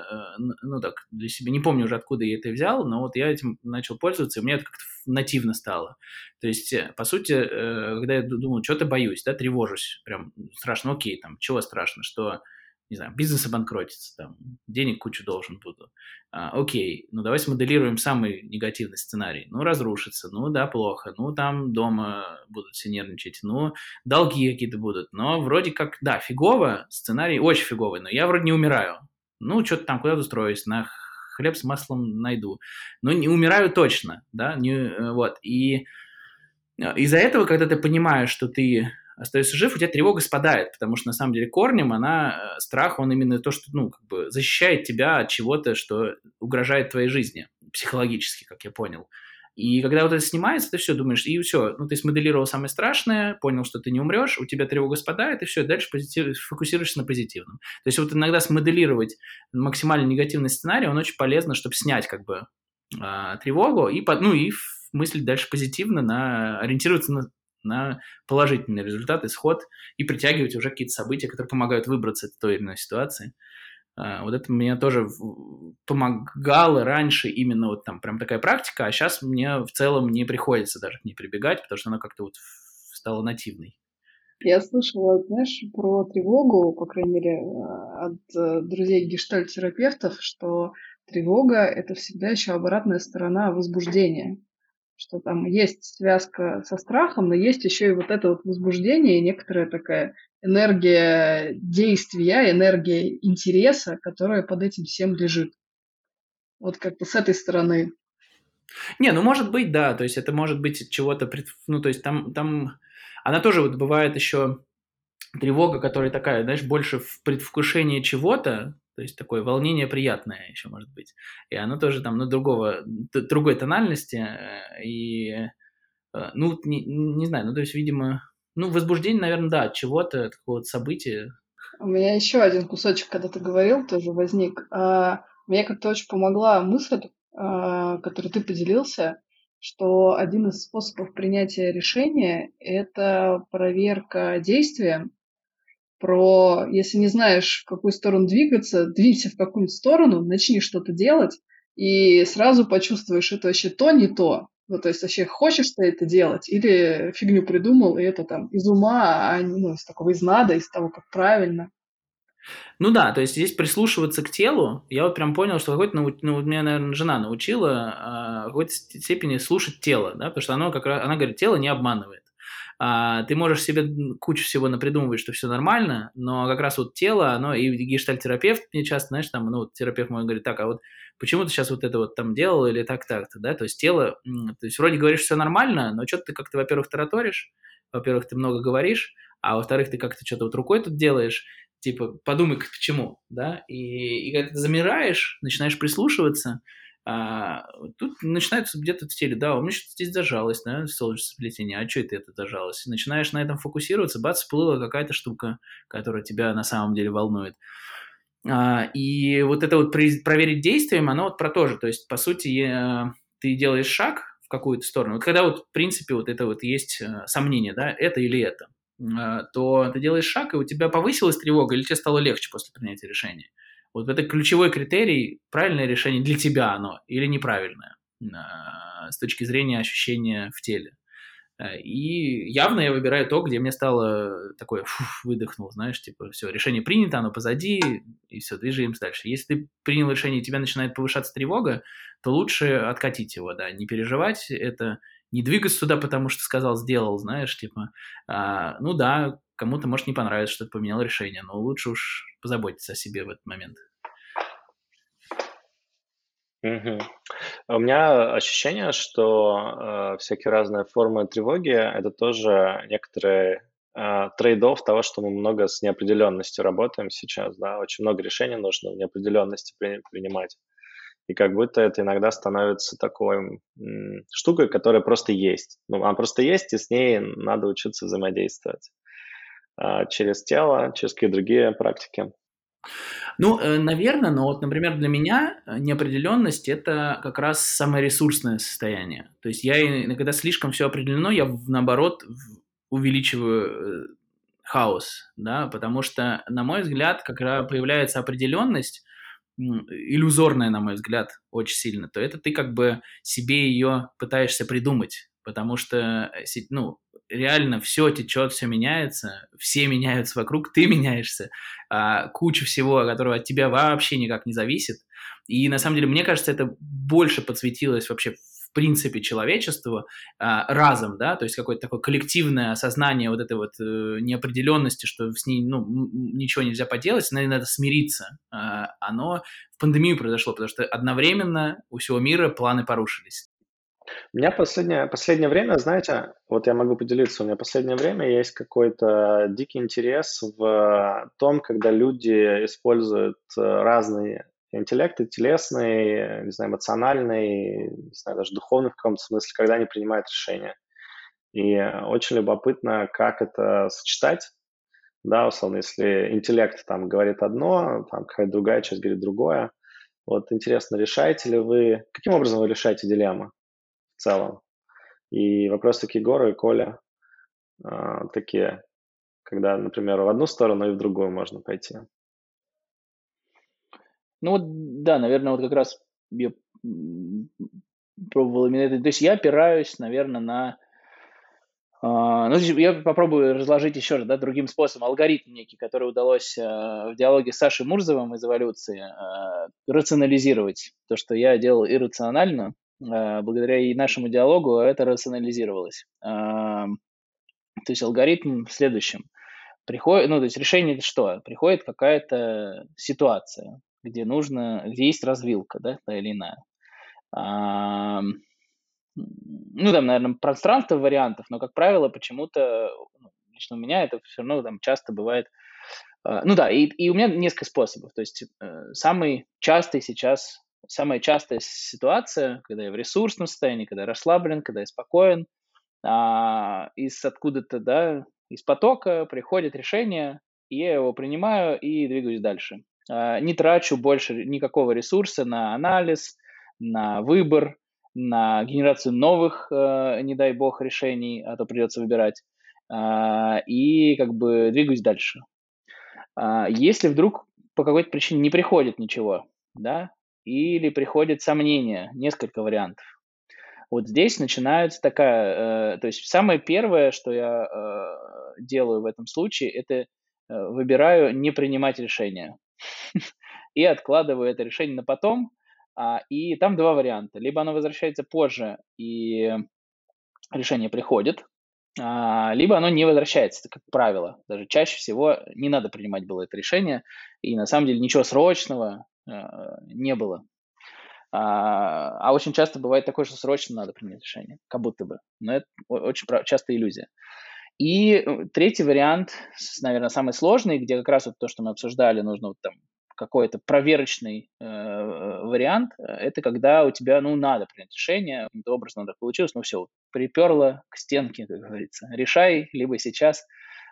ну так, для себя, не помню уже откуда я это взял, но вот я этим начал пользоваться, и меня это как-то нативно стало. То есть, э, по сути, э, когда я думал, что-то боюсь, да, тревожусь, прям страшно, окей, там, чего страшно, что не знаю, бизнес обанкротится, там, денег кучу должен буду. А, окей, ну давай смоделируем самый негативный сценарий. Ну, разрушится, ну да, плохо, ну там дома будут все нервничать, ну долги какие-то будут, но вроде как, да, фигово, сценарий очень фиговый, но я вроде не умираю. Ну, что-то там куда-то устроюсь, на хлеб с маслом найду. Но не умираю точно, да, не, э, вот. И э, из-за этого, когда ты понимаешь, что ты остаешься жив, у тебя тревога спадает, потому что на самом деле корнем она, э, страх, он именно то, что, ну, как бы защищает тебя от чего-то, что угрожает твоей жизни, психологически, как я понял. И когда вот это снимается, ты все думаешь, и все, ну, ты смоделировал самое страшное, понял, что ты не умрешь, у тебя тревога спадает, и все, дальше позитив, фокусируешься на позитивном. То есть вот иногда смоделировать максимально негативный сценарий, он очень полезно, чтобы снять как бы а, тревогу и, ну, и мыслить дальше позитивно, на, ориентироваться на на положительный результат, исход, и притягивать уже какие-то события, которые помогают выбраться из той или иной ситуации. А, вот это мне тоже помогало раньше именно вот там прям такая практика, а сейчас мне в целом не приходится даже к ней прибегать, потому что она как-то вот стала нативной. Я слышала, знаешь, про тревогу, по крайней мере, э, от э, друзей гештальтерапевтов, что тревога — это всегда еще обратная сторона возбуждения что там есть связка со страхом, но есть еще и вот это вот возбуждение, и некоторая такая энергия действия, энергия интереса, которая под этим всем лежит. Вот как-то с этой стороны. Не, ну может быть, да, то есть это может быть чего-то, ну то есть там, там, она тоже вот бывает еще тревога, которая такая, знаешь, больше в предвкушении чего-то, то есть такое волнение приятное еще может быть. И оно тоже там, ну, другого, другой тональности. Э, и, э, ну, не, не знаю, ну, то есть, видимо, ну, возбуждение, наверное, да, от чего-то, такого события. У меня еще один кусочек, когда ты говорил, тоже возник. А, мне как-то очень помогла мысль, а, которой ты поделился, что один из способов принятия решения – это проверка действия про, если не знаешь, в какую сторону двигаться, двинься в какую-нибудь сторону, начни что-то делать, и сразу почувствуешь, это вообще то, не то. Ну, то есть вообще хочешь ты это делать, или фигню придумал, и это там из ума, а ну, из такого из надо, из того, как правильно. Ну да, то есть здесь прислушиваться к телу, я вот прям понял, что какой-то, ну, ну меня, наверное, жена научила а, в какой-то степени слушать тело, да, потому что оно как раз, она говорит, тело не обманывает. А, ты можешь себе кучу всего напридумывать, что все нормально, но как раз вот тело, оно, и гештальтерапевт мне часто, знаешь, там, ну, терапевт мой говорит, так, а вот почему ты сейчас вот это вот там делал или так-так-то, да, то есть тело, то есть вроде говоришь, все нормально, но что-то ты как-то, во-первых, тараторишь, во-первых, ты много говоришь, а во-вторых, ты как-то что-то вот рукой тут делаешь, типа, подумай, почему, да, и, и когда ты замираешь, начинаешь прислушиваться, а, тут начинается где-то в теле, да, у меня что-то здесь зажалось, наверное, солнечное сплетение, а что это это зажалось? начинаешь на этом фокусироваться, бац, всплыла какая-то штука, которая тебя на самом деле волнует. А, и вот это вот проверить действием, оно вот про то же, то есть, по сути, ты делаешь шаг в какую-то сторону, вот когда вот, в принципе, вот это вот есть э, сомнение, да, это или это, а, то ты делаешь шаг, и у тебя повысилась тревога, или тебе стало легче после принятия решения. Вот это ключевой критерий, правильное решение для тебя оно или неправильное а, с точки зрения ощущения в теле. Э, и явно я выбираю то, где мне стало такое, фух, выдохнул, знаешь, типа, все, решение принято, оно позади, и все, двигаемся дальше. Если ты принял решение, и тебя начинает повышаться тревога, то лучше откатить его, да, не переживать это, не двигаться туда, потому что сказал, сделал, знаешь, типа, а, ну да, кому-то может не понравится, что ты поменял решение, но лучше уж позаботиться о себе в этот момент. Мгм. У меня ощущение, что э, всякие разные формы тревоги это тоже некоторые э, trade-off того, что мы много с неопределенностью работаем сейчас, да, очень много решений нужно в неопределенности при- принимать. И как будто это иногда становится такой м, штукой, которая просто есть. Ну, она просто есть, и с ней надо учиться взаимодействовать э, через тело, через какие-то другие практики. Ну, э, наверное, но вот, например, для меня э, неопределенность – это как раз самое ресурсное состояние. То есть я, когда слишком все определено, я, наоборот, увеличиваю э, хаос, да, потому что, на мой взгляд, когда появляется определенность, иллюзорная, на мой взгляд, очень сильно, то это ты как бы себе ее пытаешься придумать, потому что, ну, реально все течет, все меняется, все меняются вокруг, ты меняешься, а, куча всего, которого от тебя вообще никак не зависит. И на самом деле, мне кажется, это больше подсветилось вообще в принципе человечеству а, разом, да, то есть какое-то такое коллективное осознание вот этой вот э, неопределенности, что с ней, ну, ничего нельзя поделать, с надо смириться. А, оно в пандемию произошло, потому что одновременно у всего мира планы порушились. У меня последнее, последнее время, знаете, вот я могу поделиться, у меня последнее время есть какой-то дикий интерес в том, когда люди используют э, разные интеллекты, телесный, не знаю, эмоциональный, не знаю, даже духовный в каком-то смысле, когда они принимают решения. И очень любопытно, как это сочетать, да, условно, если интеллект там говорит одно, там какая-то другая часть говорит другое. Вот интересно, решаете ли вы, каким образом вы решаете дилеммы? В целом. И вопросы к Егору и Коля э, такие, когда, например, в одну сторону и в другую можно пойти. Ну вот, да, наверное, вот как раз я пробовал именно это. То есть я опираюсь, наверное, на... Uh, ну, я попробую разложить еще раз, да, другим способом. Алгоритм некий, который удалось uh, в диалоге с Сашей Мурзовым из эволюции uh, рационализировать. То, что я делал иррационально, Э, благодаря и нашему диалогу это рационализировалось. То есть алгоритм в следующем. Приходит, ну, то есть решение что? Приходит какая-то ситуация, где нужно, где есть развилка, да, та или иная. Ну, там, наверное, пространство вариантов, но, как правило, почему-то, ну, лично у меня это все равно там часто бывает а, ну да, и, и у меня несколько способов. То есть э, самый частый сейчас самая частая ситуация, когда я в ресурсном состоянии, когда я расслаблен, когда я спокоен, а, из откуда-то, да, из потока приходит решение, и я его принимаю и двигаюсь дальше. А, не трачу больше никакого ресурса на анализ, на выбор, на генерацию новых, э, не дай бог, решений, а то придется выбирать, а, и как бы двигаюсь дальше. А, если вдруг по какой-то причине не приходит ничего, да, или приходит сомнение, несколько вариантов. Вот здесь начинается такая, э, то есть самое первое, что я э, делаю в этом случае, это э, выбираю не принимать решение (laughs) и откладываю это решение на потом. А, и там два варианта: либо оно возвращается позже и решение приходит, а, либо оно не возвращается, это как правило. Даже чаще всего не надо принимать было это решение, и на самом деле ничего срочного не было. А, а очень часто бывает такое, что срочно надо принять решение, как будто бы. Но это очень часто иллюзия. И э, третий вариант, наверное, самый сложный, где как раз вот то, что мы обсуждали, нужно вот там какой-то проверочный э, вариант, это когда у тебя, ну, надо принять решение, каким-то образом надо получилось, ну, все, приперло к стенке, как говорится. Решай либо сейчас,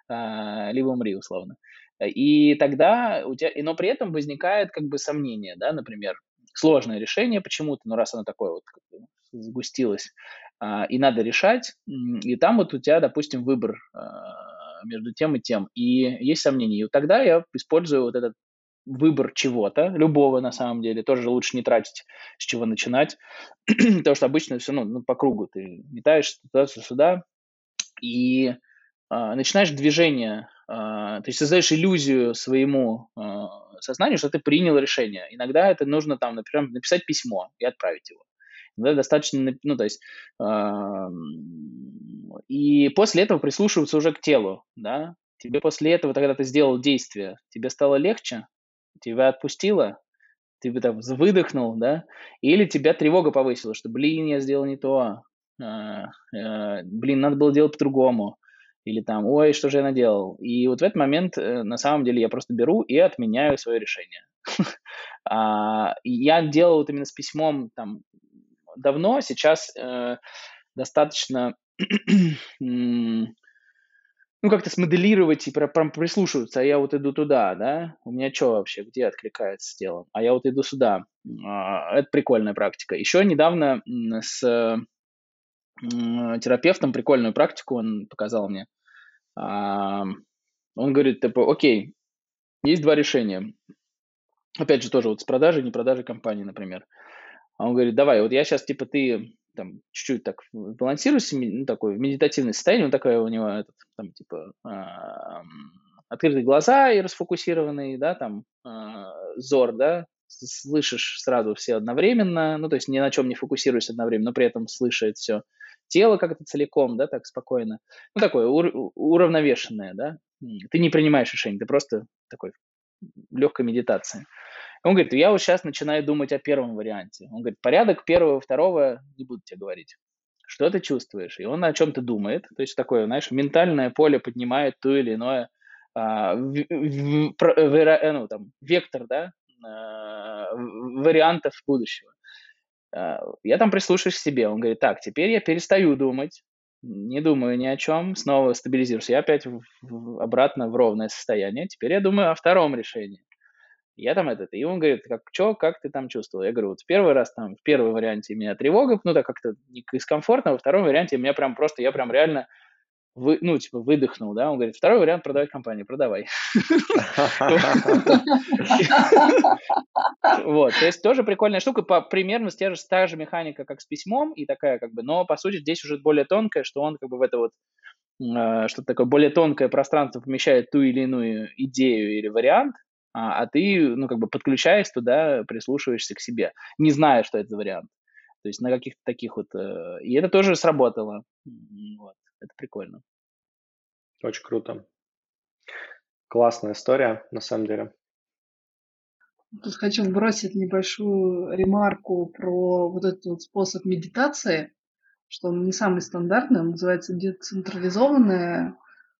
э, либо умри, условно. И тогда у тебя, но при этом возникает как бы сомнение, да, например, сложное решение почему-то, но раз оно такое вот сгустилось, а, и надо решать, и там вот у тебя, допустим, выбор а, между тем и тем, и есть сомнения. И тогда я использую вот этот выбор чего-то, любого на самом деле, тоже лучше не тратить, с чего начинать, (clears throat) потому что обычно все ну, ну, по кругу ты метаешь туда-сюда, и а, начинаешь движение, то есть создаешь иллюзию своему а, сознанию, что ты принял решение. Иногда это нужно там, например, написать письмо и отправить его. Да, достаточно, ну, то есть, э, и после этого прислушиваться уже к телу, да, тебе после этого, когда ты сделал действие, тебе стало легче, тебя отпустило, ты бы там выдохнул, да, или тебя тревога повысила, что, блин, я сделал не то, э, э, блин, надо было делать по-другому, или там, ой, что же я наделал. И вот в этот момент, э, на самом деле, я просто беру и отменяю свое решение. (laughs) А, я делал это именно с письмом там давно, сейчас э, достаточно (clears throat) ну, как-то смоделировать и прям прислушиваться, а я вот иду туда, да, у меня что вообще, где откликается с телом, а я вот иду сюда. А, это прикольная практика. Еще недавно с терапевтом прикольную практику он показал мне. А, он говорит, типа, окей, есть два решения. Опять же, тоже вот с продажей, не продажей компании, например. А он говорит, давай, вот я сейчас, типа, ты там чуть-чуть так балансируешься, ну, такой в медитативное состояние, он такой у него, этот, там, типа, э, открытые глаза и расфокусированный, да, там, э, зор, да, слышишь сразу все одновременно, ну, то есть ни на чем не фокусируясь одновременно, но при этом слышит все тело как-то целиком, да, так спокойно. Ну, такое ур- уравновешенное, да. Ты не принимаешь решение, ты просто такой легкой медитации. Он говорит, я вот сейчас начинаю думать о первом варианте. Он говорит, порядок первого, второго не буду тебе говорить. Что ты чувствуешь? И он о чем-то думает. То есть такое, знаешь, ментальное поле поднимает то или иное а, в, в, в, э, ну, там, вектор, да, а, вариантов будущего. А, я там прислушаюсь к себе. Он говорит, так, теперь я перестаю думать, не думаю ни о чем, снова стабилизируюсь. Я опять в, в, обратно в ровное состояние. Теперь я думаю о втором решении. Я там этот, и он говорит, как, что, как ты там чувствовал? Я говорю, вот в первый раз там, в первом варианте меня тревога, ну, так как-то дискомфортно, во втором варианте меня прям просто, я прям реально, вы, ну, типа, выдохнул, да, он говорит, второй вариант продавать компанию, продавай. Вот, то есть тоже прикольная штука, примерно та же, та же механика, как с письмом, и такая как бы, но по сути здесь уже более тонкая, что он как бы в это вот э, что-то такое более тонкое пространство помещает ту или иную идею или вариант, а, а ты, ну, как бы подключаясь туда, прислушиваешься к себе, не зная, что это за вариант. То есть на каких-то таких вот... Э, и это тоже сработало. Вот. Это прикольно. Очень круто. Классная история, на самом деле. Тут хочу бросить небольшую ремарку про вот этот вот способ медитации, что он не самый стандартный, он называется децентрализованная,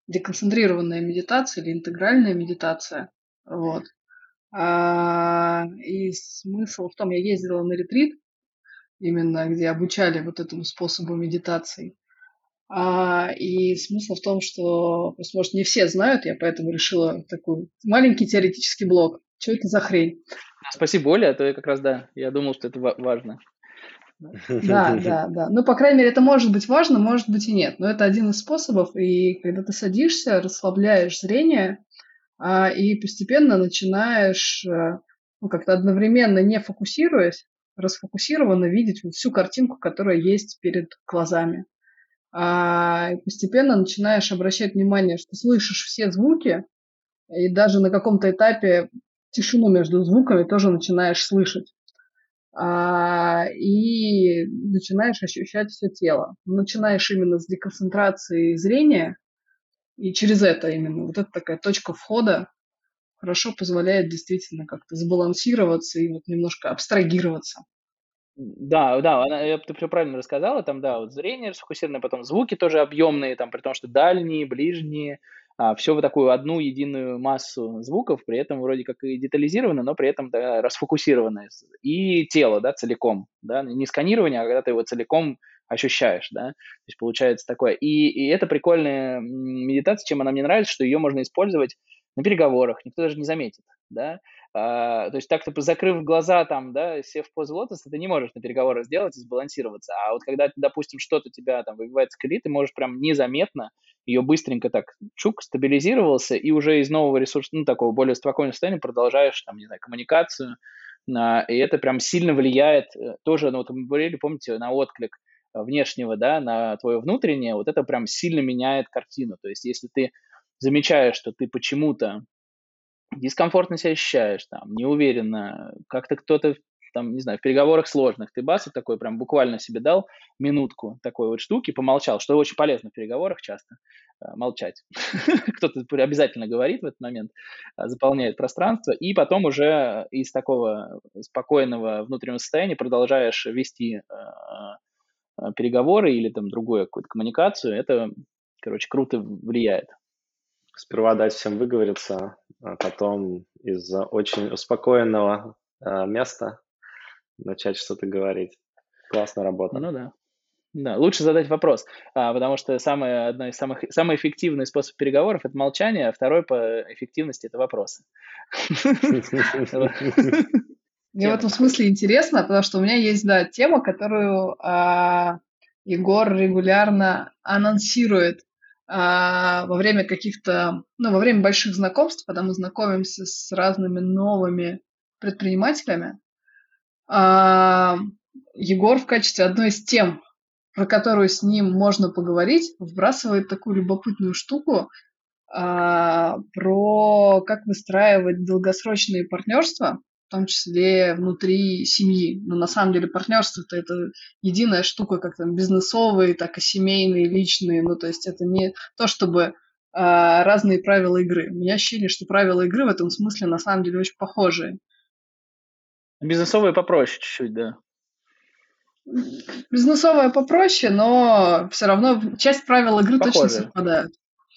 деконцентрированная медитация или интегральная медитация. Вот. А, и смысл в том, я ездила на ретрит, именно где обучали вот этому способу медитации. А, и смысл в том, что, может, не все знают, я поэтому решила такой маленький теоретический блок. Что это за хрень? Спасибо, Оля, а то я как раз, да, я думал, что это важно. Да, да, да. Ну, по крайней мере, это может быть важно, может быть и нет. Но это один из способов. И когда ты садишься, расслабляешь зрение, а, и постепенно начинаешь э, ну, как-то одновременно не фокусируясь, расфокусированно видеть всю картинку, которая есть перед глазами. А, постепенно начинаешь обращать внимание, что слышишь все звуки, и даже на каком-то этапе тишину между звуками тоже начинаешь слышать. а, и начинаешь ощущать все тело. Начинаешь именно с деконцентрации зрения, и через это именно, вот это такая точка входа хорошо позволяет действительно как-то сбалансироваться и вот немножко абстрагироваться. Да, да, она, ты все правильно рассказала, там, да, вот зрение расфокусированное, потом звуки тоже объемные, там, при том, что дальние, ближние, а, все в такую одну единую массу звуков, при этом вроде как и детализировано, но при этом да, расфокусировано. И тело, да, целиком, да, не сканирование, а когда ты его целиком ощущаешь, да, то есть получается такое. И, и это прикольная медитация, чем она мне нравится, что ее можно использовать на переговорах, никто даже не заметит, да, а, то есть так, типа, закрыв глаза там, да, сев в позу лотоса, ты не можешь на переговорах сделать и сбалансироваться, а вот когда, допустим, что-то тебя там выбивает с колеи, ты можешь прям незаметно ее быстренько так чук, стабилизировался, и уже из нового ресурса, ну, такого более спокойного состояния продолжаешь, там, не знаю, коммуникацию, на, и это прям сильно влияет э, тоже, ну, вот мы говорили, помните, на отклик внешнего, да, на твое внутреннее, вот это прям сильно меняет картину, то есть если ты замечаешь, что ты почему-то дискомфортно себя ощущаешь, там, неуверенно, как-то кто-то там, не знаю, в переговорах сложных, ты бас такой прям буквально себе дал минутку такой вот штуки, помолчал, что очень полезно в переговорах часто, э, молчать. (laughs) Кто-то обязательно говорит в этот момент, э, заполняет пространство, и потом уже из такого спокойного внутреннего состояния продолжаешь вести э, переговоры или там другую какую-то коммуникацию, это, короче, круто влияет сперва дать всем выговориться, а потом из очень успокоенного э, места начать что-то говорить. Классная работа. Ну да. Да, лучше задать вопрос, а, потому что самое, одно из самых, самый эффективный способ переговоров – это молчание, а второй по эффективности – это вопросы. (laughs) Мне в этом смысле интересно, потому что у меня есть, да, тема, которую а, Егор регулярно анонсирует во время каких-то, ну, во время больших знакомств, когда мы знакомимся с разными новыми предпринимателями, а, Егор в качестве одной из тем, про которую с ним можно поговорить, вбрасывает такую любопытную штуку а, про как выстраивать долгосрочные партнерства в том числе внутри семьи. Но на самом деле партнерство это, единая штука, как там бизнесовые, так и семейные, личные. Ну, то есть это не то, чтобы а, разные правила игры. У меня ощущение, что правила игры в этом смысле на самом деле очень похожие. Бизнесовые попроще чуть-чуть, да. Бизнесовая попроще, но все равно часть правил игры Похожие. точно совпадают.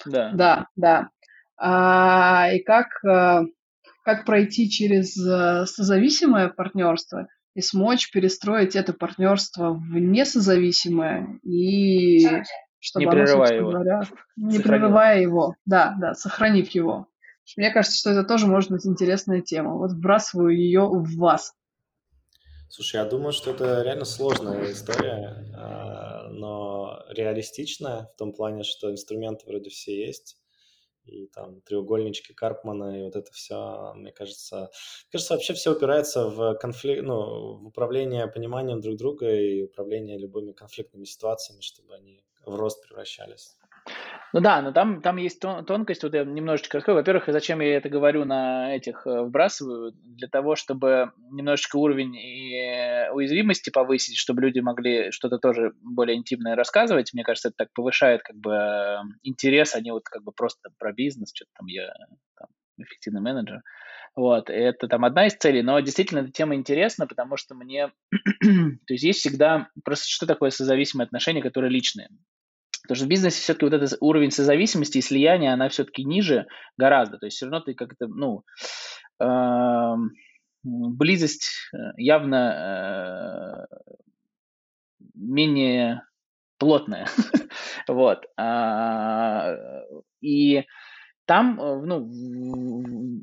Да. Да, да. А, и как а, как пройти через э, созависимое партнерство и смочь перестроить это партнерство в несозависимое и чтобы не прерывая его. Говоря, не сохранив. прерывая его, да, да, сохранив его. Мне кажется, что это тоже может быть интересная тема. Вот вбрасываю ее в вас. Слушай, я думаю, что это реально сложная история, а, но реалистичная в том плане, что инструменты вроде все есть и там треугольнички Карпмана, и вот это все, мне кажется, кажется, вообще все упирается в конфликт, ну, в управление пониманием друг друга и управление любыми конфликтными ситуациями, чтобы они в рост превращались. Ну да, но там, там есть тон, тонкость, вот я немножечко раскрою. Во-первых, зачем я это говорю на этих э, вбрасываю? Для того, чтобы немножечко уровень и э, уязвимости повысить, чтобы люди могли что-то тоже более интимное рассказывать. Мне кажется, это так повышает как бы э, интерес, а не вот как бы просто про бизнес, что-то там я там, эффективный менеджер. Вот, это там одна из целей, но действительно эта тема интересна, потому что мне, (clears throat) то есть есть всегда, просто что такое созависимые отношения, которые личные. Потому что в бизнесе все-таки вот этот уровень созависимости и слияния, она все-таки ниже гораздо. То есть все равно ты как-то, ну, э, близость э, явно э, менее плотная. (laughs) вот. А, и там, э, ну,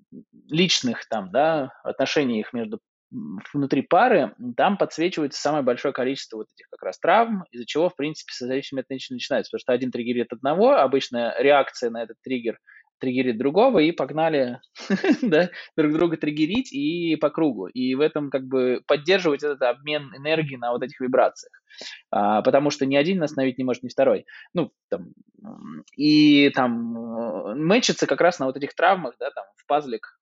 личных там, да, отношениях между внутри пары, там подсвечивается самое большое количество вот этих как раз травм, из-за чего, в принципе, созависимые отношения начинаются. Потому что один триггерит одного, обычно реакция на этот триггер триггерит другого, и погнали (laughs) да, друг друга триггерить и по кругу. И в этом как бы поддерживать этот обмен энергии на вот этих вибрациях. А, потому что ни один остановить не может, ни второй. Ну, там, и там э, мэчится как раз на вот этих травмах, да, там, в пазлик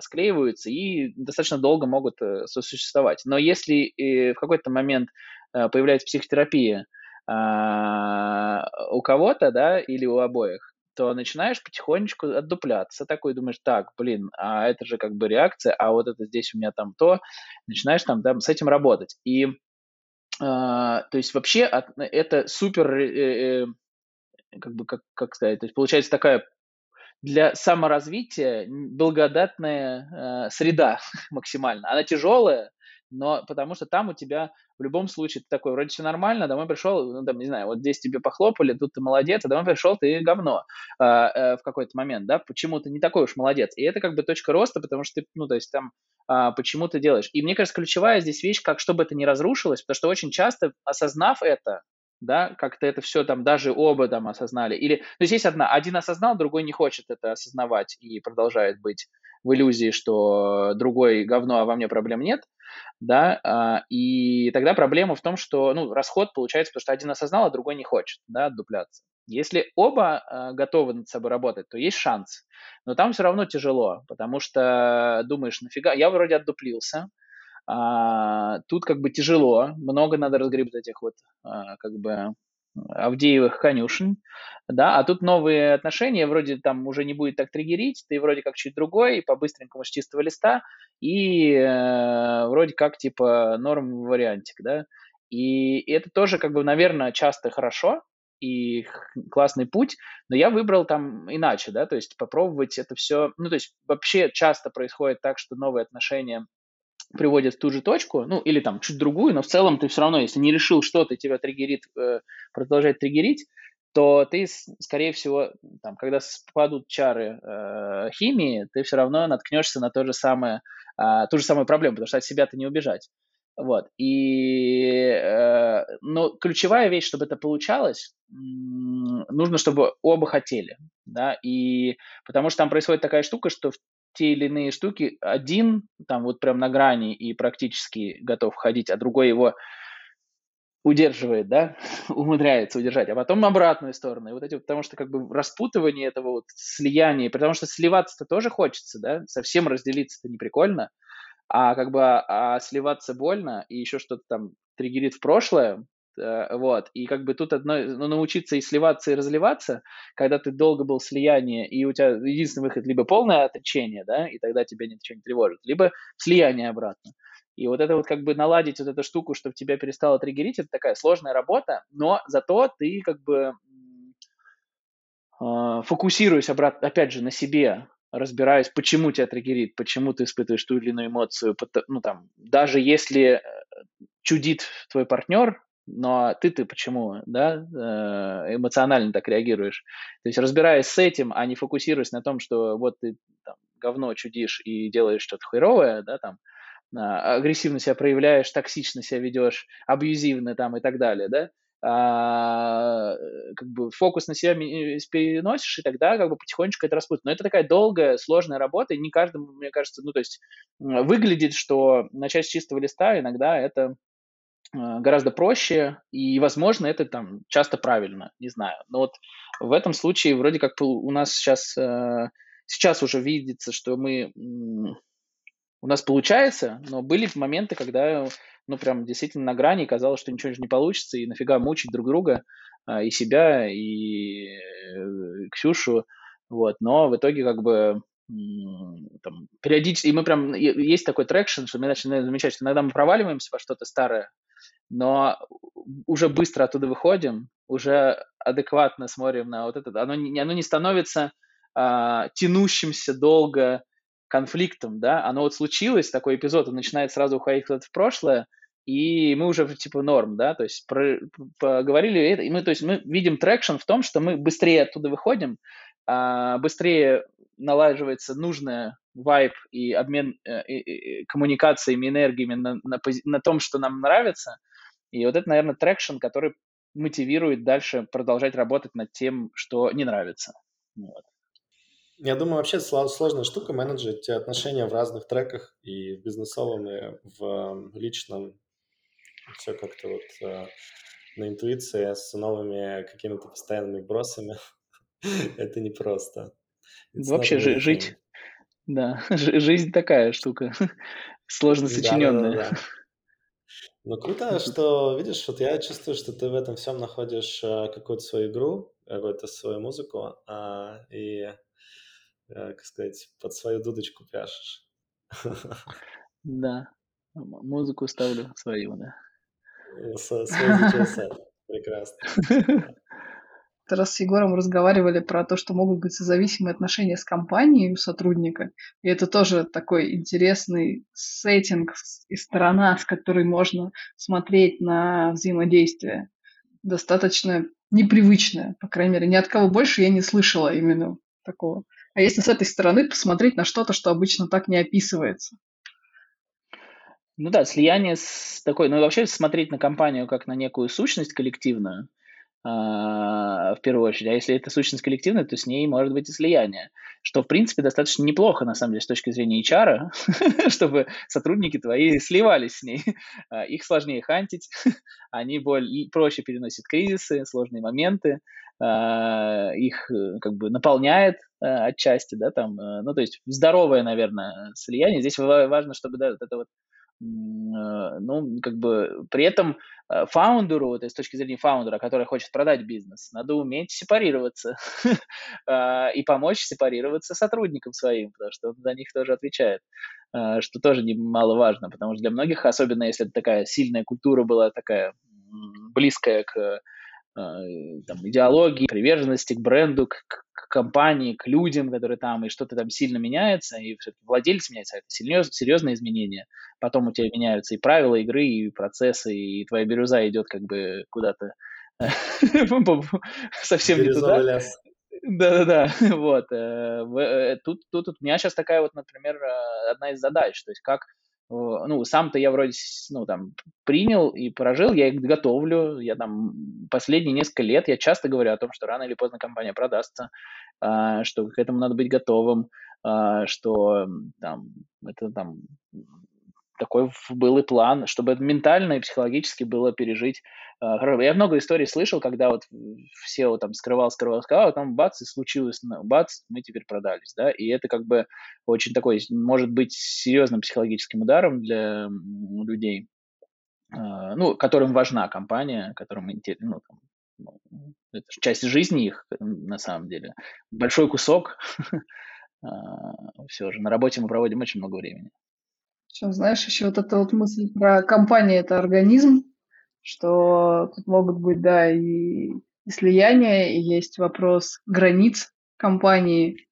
склеиваются и достаточно долго могут э, сосуществовать. Но если э, в какой-то момент э, появляется психотерапия э, у кого-то, да, или у обоих, то начинаешь потихонечку отдупляться, такой думаешь, так, блин, а это же как бы реакция, а вот это здесь у меня там то, начинаешь там, там с этим работать. И а, то есть вообще это супер, э, э, как бы, как, как сказать, то есть получается такая для саморазвития благодатная э, среда (laughs) максимально. Она тяжелая, но потому что там у тебя в любом случае ты такой, вроде все нормально, домой пришел, ну, там, не знаю, вот здесь тебе похлопали, тут ты молодец, а домой пришел, ты говно э, э, в какой-то момент, да, почему ты не такой уж молодец. И это как бы точка роста, потому что ты, ну, то есть там, э, почему ты делаешь. И мне кажется, ключевая здесь вещь, как чтобы это не разрушилось, потому что очень часто, осознав это, да, как-то это все там даже оба там осознали. Или, то есть есть одна, один осознал, другой не хочет это осознавать и продолжает быть в иллюзии, что другой говно, а во мне проблем нет, да, а, и тогда проблема в том, что, ну, расход получается, потому что один осознал, а другой не хочет, да, отдупляться. Если оба а, готовы над собой работать, то есть шанс. Но там все равно тяжело, потому что думаешь, нафига, я вроде отдуплился, а, тут как бы тяжело, много надо разгребать этих вот а, как бы Авдеевых конюшен, да, а тут новые отношения, вроде там уже не будет так триггерить, ты вроде как чуть другой, по-быстренькому с чистого листа, и э, вроде как типа норм вариантик, да, и это тоже как бы, наверное, часто хорошо, и классный путь, но я выбрал там иначе, да, то есть попробовать это все, ну, то есть вообще часто происходит так, что новые отношения приводит в ту же точку, ну, или там чуть другую, но в целом ты все равно, если не решил что-то тебя триггерит, э, продолжает триггерить, то ты, скорее всего, там, когда спадут чары э, химии, ты все равно наткнешься на то же самое, э, ту же самую проблему, потому что от себя ты не убежать. Вот. И, э, но ключевая вещь, чтобы это получалось, нужно, чтобы оба хотели, да, и потому что там происходит такая штука, что те или иные штуки, один там вот прям на грани и практически готов ходить, а другой его удерживает, да, (laughs) умудряется удержать, а потом обратную сторону. И вот эти, потому что как бы распутывание этого вот слияния, потому что сливаться-то тоже хочется, да, совсем разделиться-то не прикольно, а как бы а сливаться больно и еще что-то там триггерит в прошлое, вот, и как бы тут одно, ну, научиться и сливаться, и разливаться, когда ты долго был в слиянии, и у тебя единственный выход либо полное отречение, да, и тогда тебя ничего не тревожит, либо слияние обратно. И вот это вот как бы наладить вот эту штуку, чтобы тебя перестало триггерить, это такая сложная работа, но зато ты как бы э, фокусируясь обратно, опять же, на себе, разбираюсь, почему тебя триггерит, почему ты испытываешь ту или иную эмоцию, ну там, даже если э, чудит твой партнер, но ты-ты почему, да, э, эмоционально так реагируешь? То есть разбираясь с этим, а не фокусируясь на том, что вот ты там, говно чудишь и делаешь что-то херовое, да, там, а, агрессивно себя проявляешь, токсично себя ведешь, абьюзивно там и так далее, да, а, как бы фокус на себя э, переносишь, и тогда как бы потихонечку это распутать. Но это такая долгая, сложная работа, и не каждому, мне кажется, ну, то есть выглядит, что начать с чистого листа иногда это Э, гораздо проще, и, возможно, это там часто правильно, не знаю. Но вот в этом случае вроде как у нас сейчас, э, сейчас уже видится, что мы, у нас получается, но были моменты, когда, ну, прям действительно на грани, казалось, что ничего не получится, и нафига мучить друг друга, э, и себя, и Ксюшу, вот, но в итоге как бы там, периодически, и мы прям, есть такой traction, что мы начинаем замечать, что иногда мы проваливаемся во что-то старое, но уже быстро оттуда выходим, уже адекватно смотрим на вот это. Оно, оно не становится а, тянущимся долго конфликтом, да, оно вот случилось, такой эпизод, он начинает сразу уходить куда-то в прошлое, и мы уже типа норм, да, то есть про, поговорили это, и мы, то есть мы видим traction в том, что мы быстрее оттуда выходим, а, быстрее налаживается нужная вайб и обмен э, и, коммуникациями, энергиями на, на, на том, что нам нравится, и вот это, наверное, traction, который мотивирует дальше продолжать работать над тем, что не нравится. Вот. Я думаю, вообще сложная штука менеджить отношения в разных треках, и в бизнесовом, и в личном. Все как-то вот э, на интуиции с новыми какими-то постоянными бросами. (laughs) Это непросто. Вообще жить Да, (laughs) жизнь такая штука, (laughs) сложно сочиненная. Да, да, да. Ну, круто, что, видишь, вот я чувствую, что ты в этом всем находишь а, какую-то свою игру, какую-то свою музыку, а, и, а, как сказать, под свою дудочку пляшешь. Да, музыку ставлю свою, да. Свой диджей Прекрасно. (laughs) раз с Егором разговаривали про то, что могут быть созависимые отношения с компанией у сотрудника. И это тоже такой интересный сеттинг и сторона, с которой можно смотреть на взаимодействие. Достаточно непривычное, по крайней мере. Ни от кого больше я не слышала именно такого. А если с этой стороны посмотреть на что-то, что обычно так не описывается. Ну да, слияние с такой, ну и вообще смотреть на компанию как на некую сущность коллективную – в первую очередь. А если это сущность коллективная, то с ней может быть и слияние. Что, в принципе, достаточно неплохо, на самом деле, с точки зрения HR, (laughs) чтобы сотрудники твои сливались с ней. А, их сложнее хантить, (laughs) они проще переносят кризисы, сложные моменты, а, их э, как бы наполняет отчасти, да, там, э, ну, то есть здоровое, наверное, слияние. Здесь важно, чтобы, да, вот это вот Э, ну, как бы при этом э, фаундеру, то есть с точки зрения фаундера, который хочет продать бизнес, надо уметь сепарироваться (laughs) и помочь сепарироваться сотрудникам своим, потому что он за них тоже отвечает, э, что тоже немаловажно, потому что для многих, особенно если это такая сильная культура была такая близкая к там, идеологии, приверженности к бренду, к, к компании, к людям, которые там, и что-то там сильно меняется, и все-таки владелец меняется, а это серьез, серьезные изменения. Потом у тебя меняются и правила игры, и процессы, и твоя бирюза идет как бы куда-то (laughs) совсем не туда. Да-да-да, (laughs) вот. Э, э, тут, тут у меня сейчас такая вот, например, э, одна из задач, то есть как ну, сам-то я вроде, ну, там, принял и прожил, я их готовлю, я там последние несколько лет, я часто говорю о том, что рано или поздно компания продастся, а, что к этому надо быть готовым, а, что там, это там такой был и план, чтобы ментально и психологически было пережить. А, я много историй слышал, когда вот все там скрывал, скрывал, скрывал, а там бац, и случилось, бац, мы теперь продались, да, и это как бы очень такой, может быть, серьезным психологическим ударом для людей, а, ну, которым важна компания, которым ну, там, ну, это часть жизни их, на самом деле. Большой кусок. (laughs) Все же, на работе мы проводим очень много времени. Сейчас, знаешь, еще вот эта вот мысль про компанию – это организм, что тут могут быть, да, и, и слияния, и есть вопрос границ компании,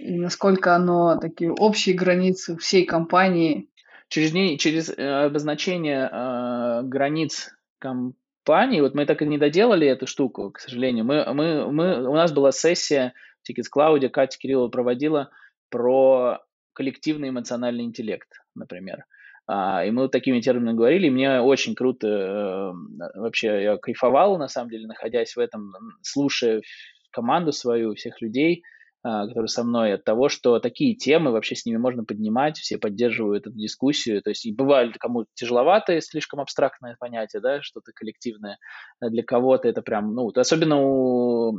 и насколько оно такие общие границы всей компании. Через, ней, через э, обозначение э, границ компании, вот мы так и не доделали эту штуку, к сожалению. Мы, мы, мы, у нас была сессия в Tickets Cloud, Катя Кириллова проводила про коллективный эмоциональный интеллект, например. А, и мы такими терминами говорили, и мне очень круто, э, вообще я кайфовал, на самом деле, находясь в этом, слушая команду свою, всех людей, а, которые со мной, от того, что такие темы, вообще с ними можно поднимать, все поддерживают эту дискуссию, то есть и бывает кому-то тяжеловато, слишком абстрактное понятие, да, что-то коллективное, а для кого-то это прям, ну, особенно у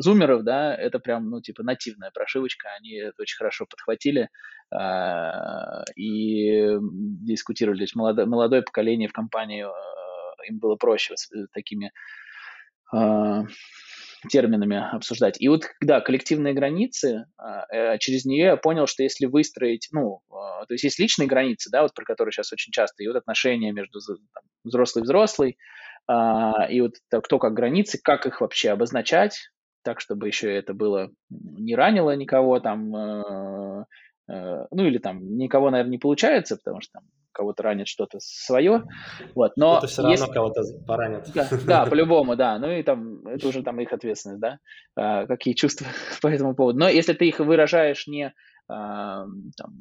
зумеров, да, это прям, ну, типа нативная прошивочка, они это очень хорошо подхватили э, и дискутировали, то есть молодое, молодое поколение в компании, им было проще с такими э, терминами обсуждать. И вот, да, коллективные границы, а, э, через нее я понял, что если выстроить, ну, а, то есть есть личные границы, да, вот про которые сейчас очень часто, и вот отношения между взрослый-взрослый, а, и вот кто как границы, как их вообще обозначать, так, чтобы еще это было не ранило никого там, ну или там никого, наверное, не получается, потому что там кого-то ранит что-то свое. Вот, но это все равно если... кого-то поранит. Да, да, (laughs) по-любому, да. Ну и там это уже там их ответственность, да, а, какие чувства (laughs) по этому поводу. Но если ты их выражаешь не а, там,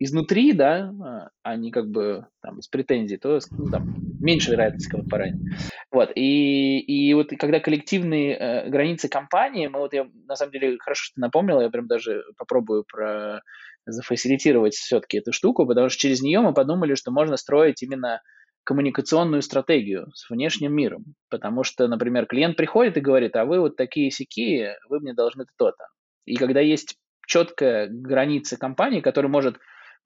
изнутри, да, а, а не как бы там с претензией, то ну, там, меньше вероятность кого-то поранить. Вот, и, и вот когда коллективные э, границы компании, мы вот, я на самом деле хорошо, что ты напомнила, я прям даже попробую про зафасилитировать все-таки эту штуку, потому что через нее мы подумали, что можно строить именно коммуникационную стратегию с внешним миром. Потому что, например, клиент приходит и говорит, а вы вот такие сякие, вы мне должны то-то. И когда есть четкая граница компании, которую может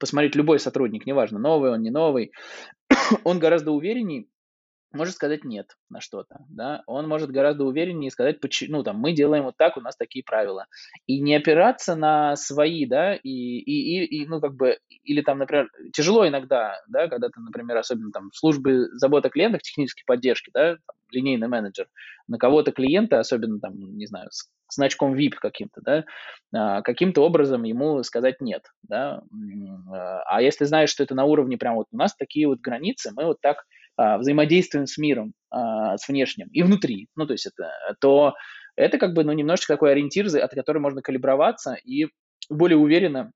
посмотреть любой сотрудник, неважно, новый он, не новый, (coughs) он гораздо уверенней может сказать нет на что-то, да, он может гораздо увереннее сказать, почему, ну, там, мы делаем вот так, у нас такие правила. И не опираться на свои, да, и, и, и, и ну, как бы, или там, например, тяжело иногда, да, когда ты, например, особенно там в службе заботы клиентах, технической поддержки, да, там, линейный менеджер, на кого-то клиента, особенно там, не знаю, с значком VIP каким-то, да, а, каким-то образом ему сказать нет, да, а если знаешь, что это на уровне прям вот у нас такие вот границы, мы вот так а, взаимодействуем с миром, а, с внешним и внутри, ну, то есть это, то это как бы, ну, немножечко такой ориентир, от которого можно калиброваться и более уверенно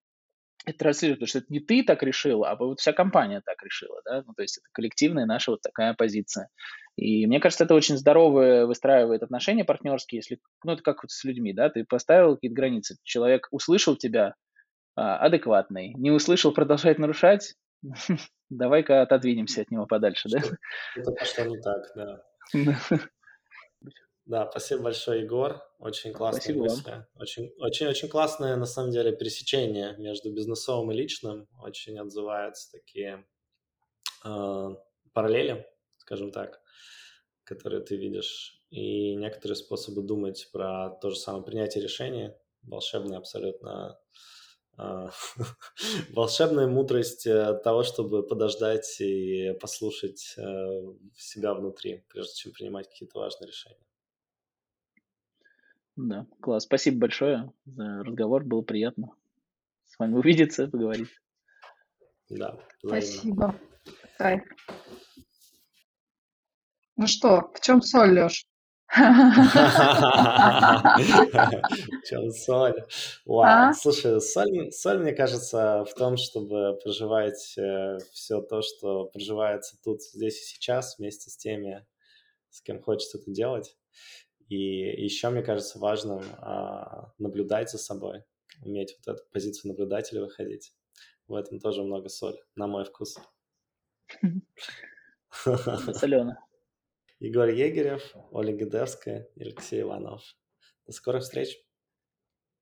это транслировать, потому что это не ты так решил, а вот вся компания так решила, да, ну, то есть это коллективная наша вот такая позиция. И мне кажется, это очень здорово выстраивает отношения партнерские, если, ну, это как вот с людьми, да, ты поставил какие-то границы, человек услышал тебя а, адекватный, не услышал, продолжает нарушать, (laughs) давай-ка отодвинемся от него подальше, да? Это пошло не так, да. (laughs) Да, спасибо большое, Егор. Очень классная спасибо мысли. Вам. Очень, очень, очень классное, на самом деле, пересечение между бизнесовым и личным. Очень отзываются такие э, параллели, скажем так, которые ты видишь. И некоторые способы думать про то же самое принятие решения. Волшебные абсолютно (laughs) волшебная мудрость э, того, чтобы подождать и послушать э, себя внутри, прежде чем принимать какие-то важные решения. Да, класс. Спасибо большое за разговор, было приятно с вами (laughs) увидеться, поговорить. Да, взаимно. Спасибо. Кайф. Ну что, в чем соль, Леш? Чем соль? Вау. А? Слушай, соль, соль, мне кажется, в том, чтобы проживать э, все то, что проживается тут, здесь и сейчас, вместе с теми, с кем хочется это делать. И еще, мне кажется, важным а, наблюдать за собой, уметь вот эту позицию наблюдателя выходить. В этом тоже много соли, на мой вкус. Солено. Егор Егерев, Ольга Гидевская и Алексей Иванов. До скорых встреч!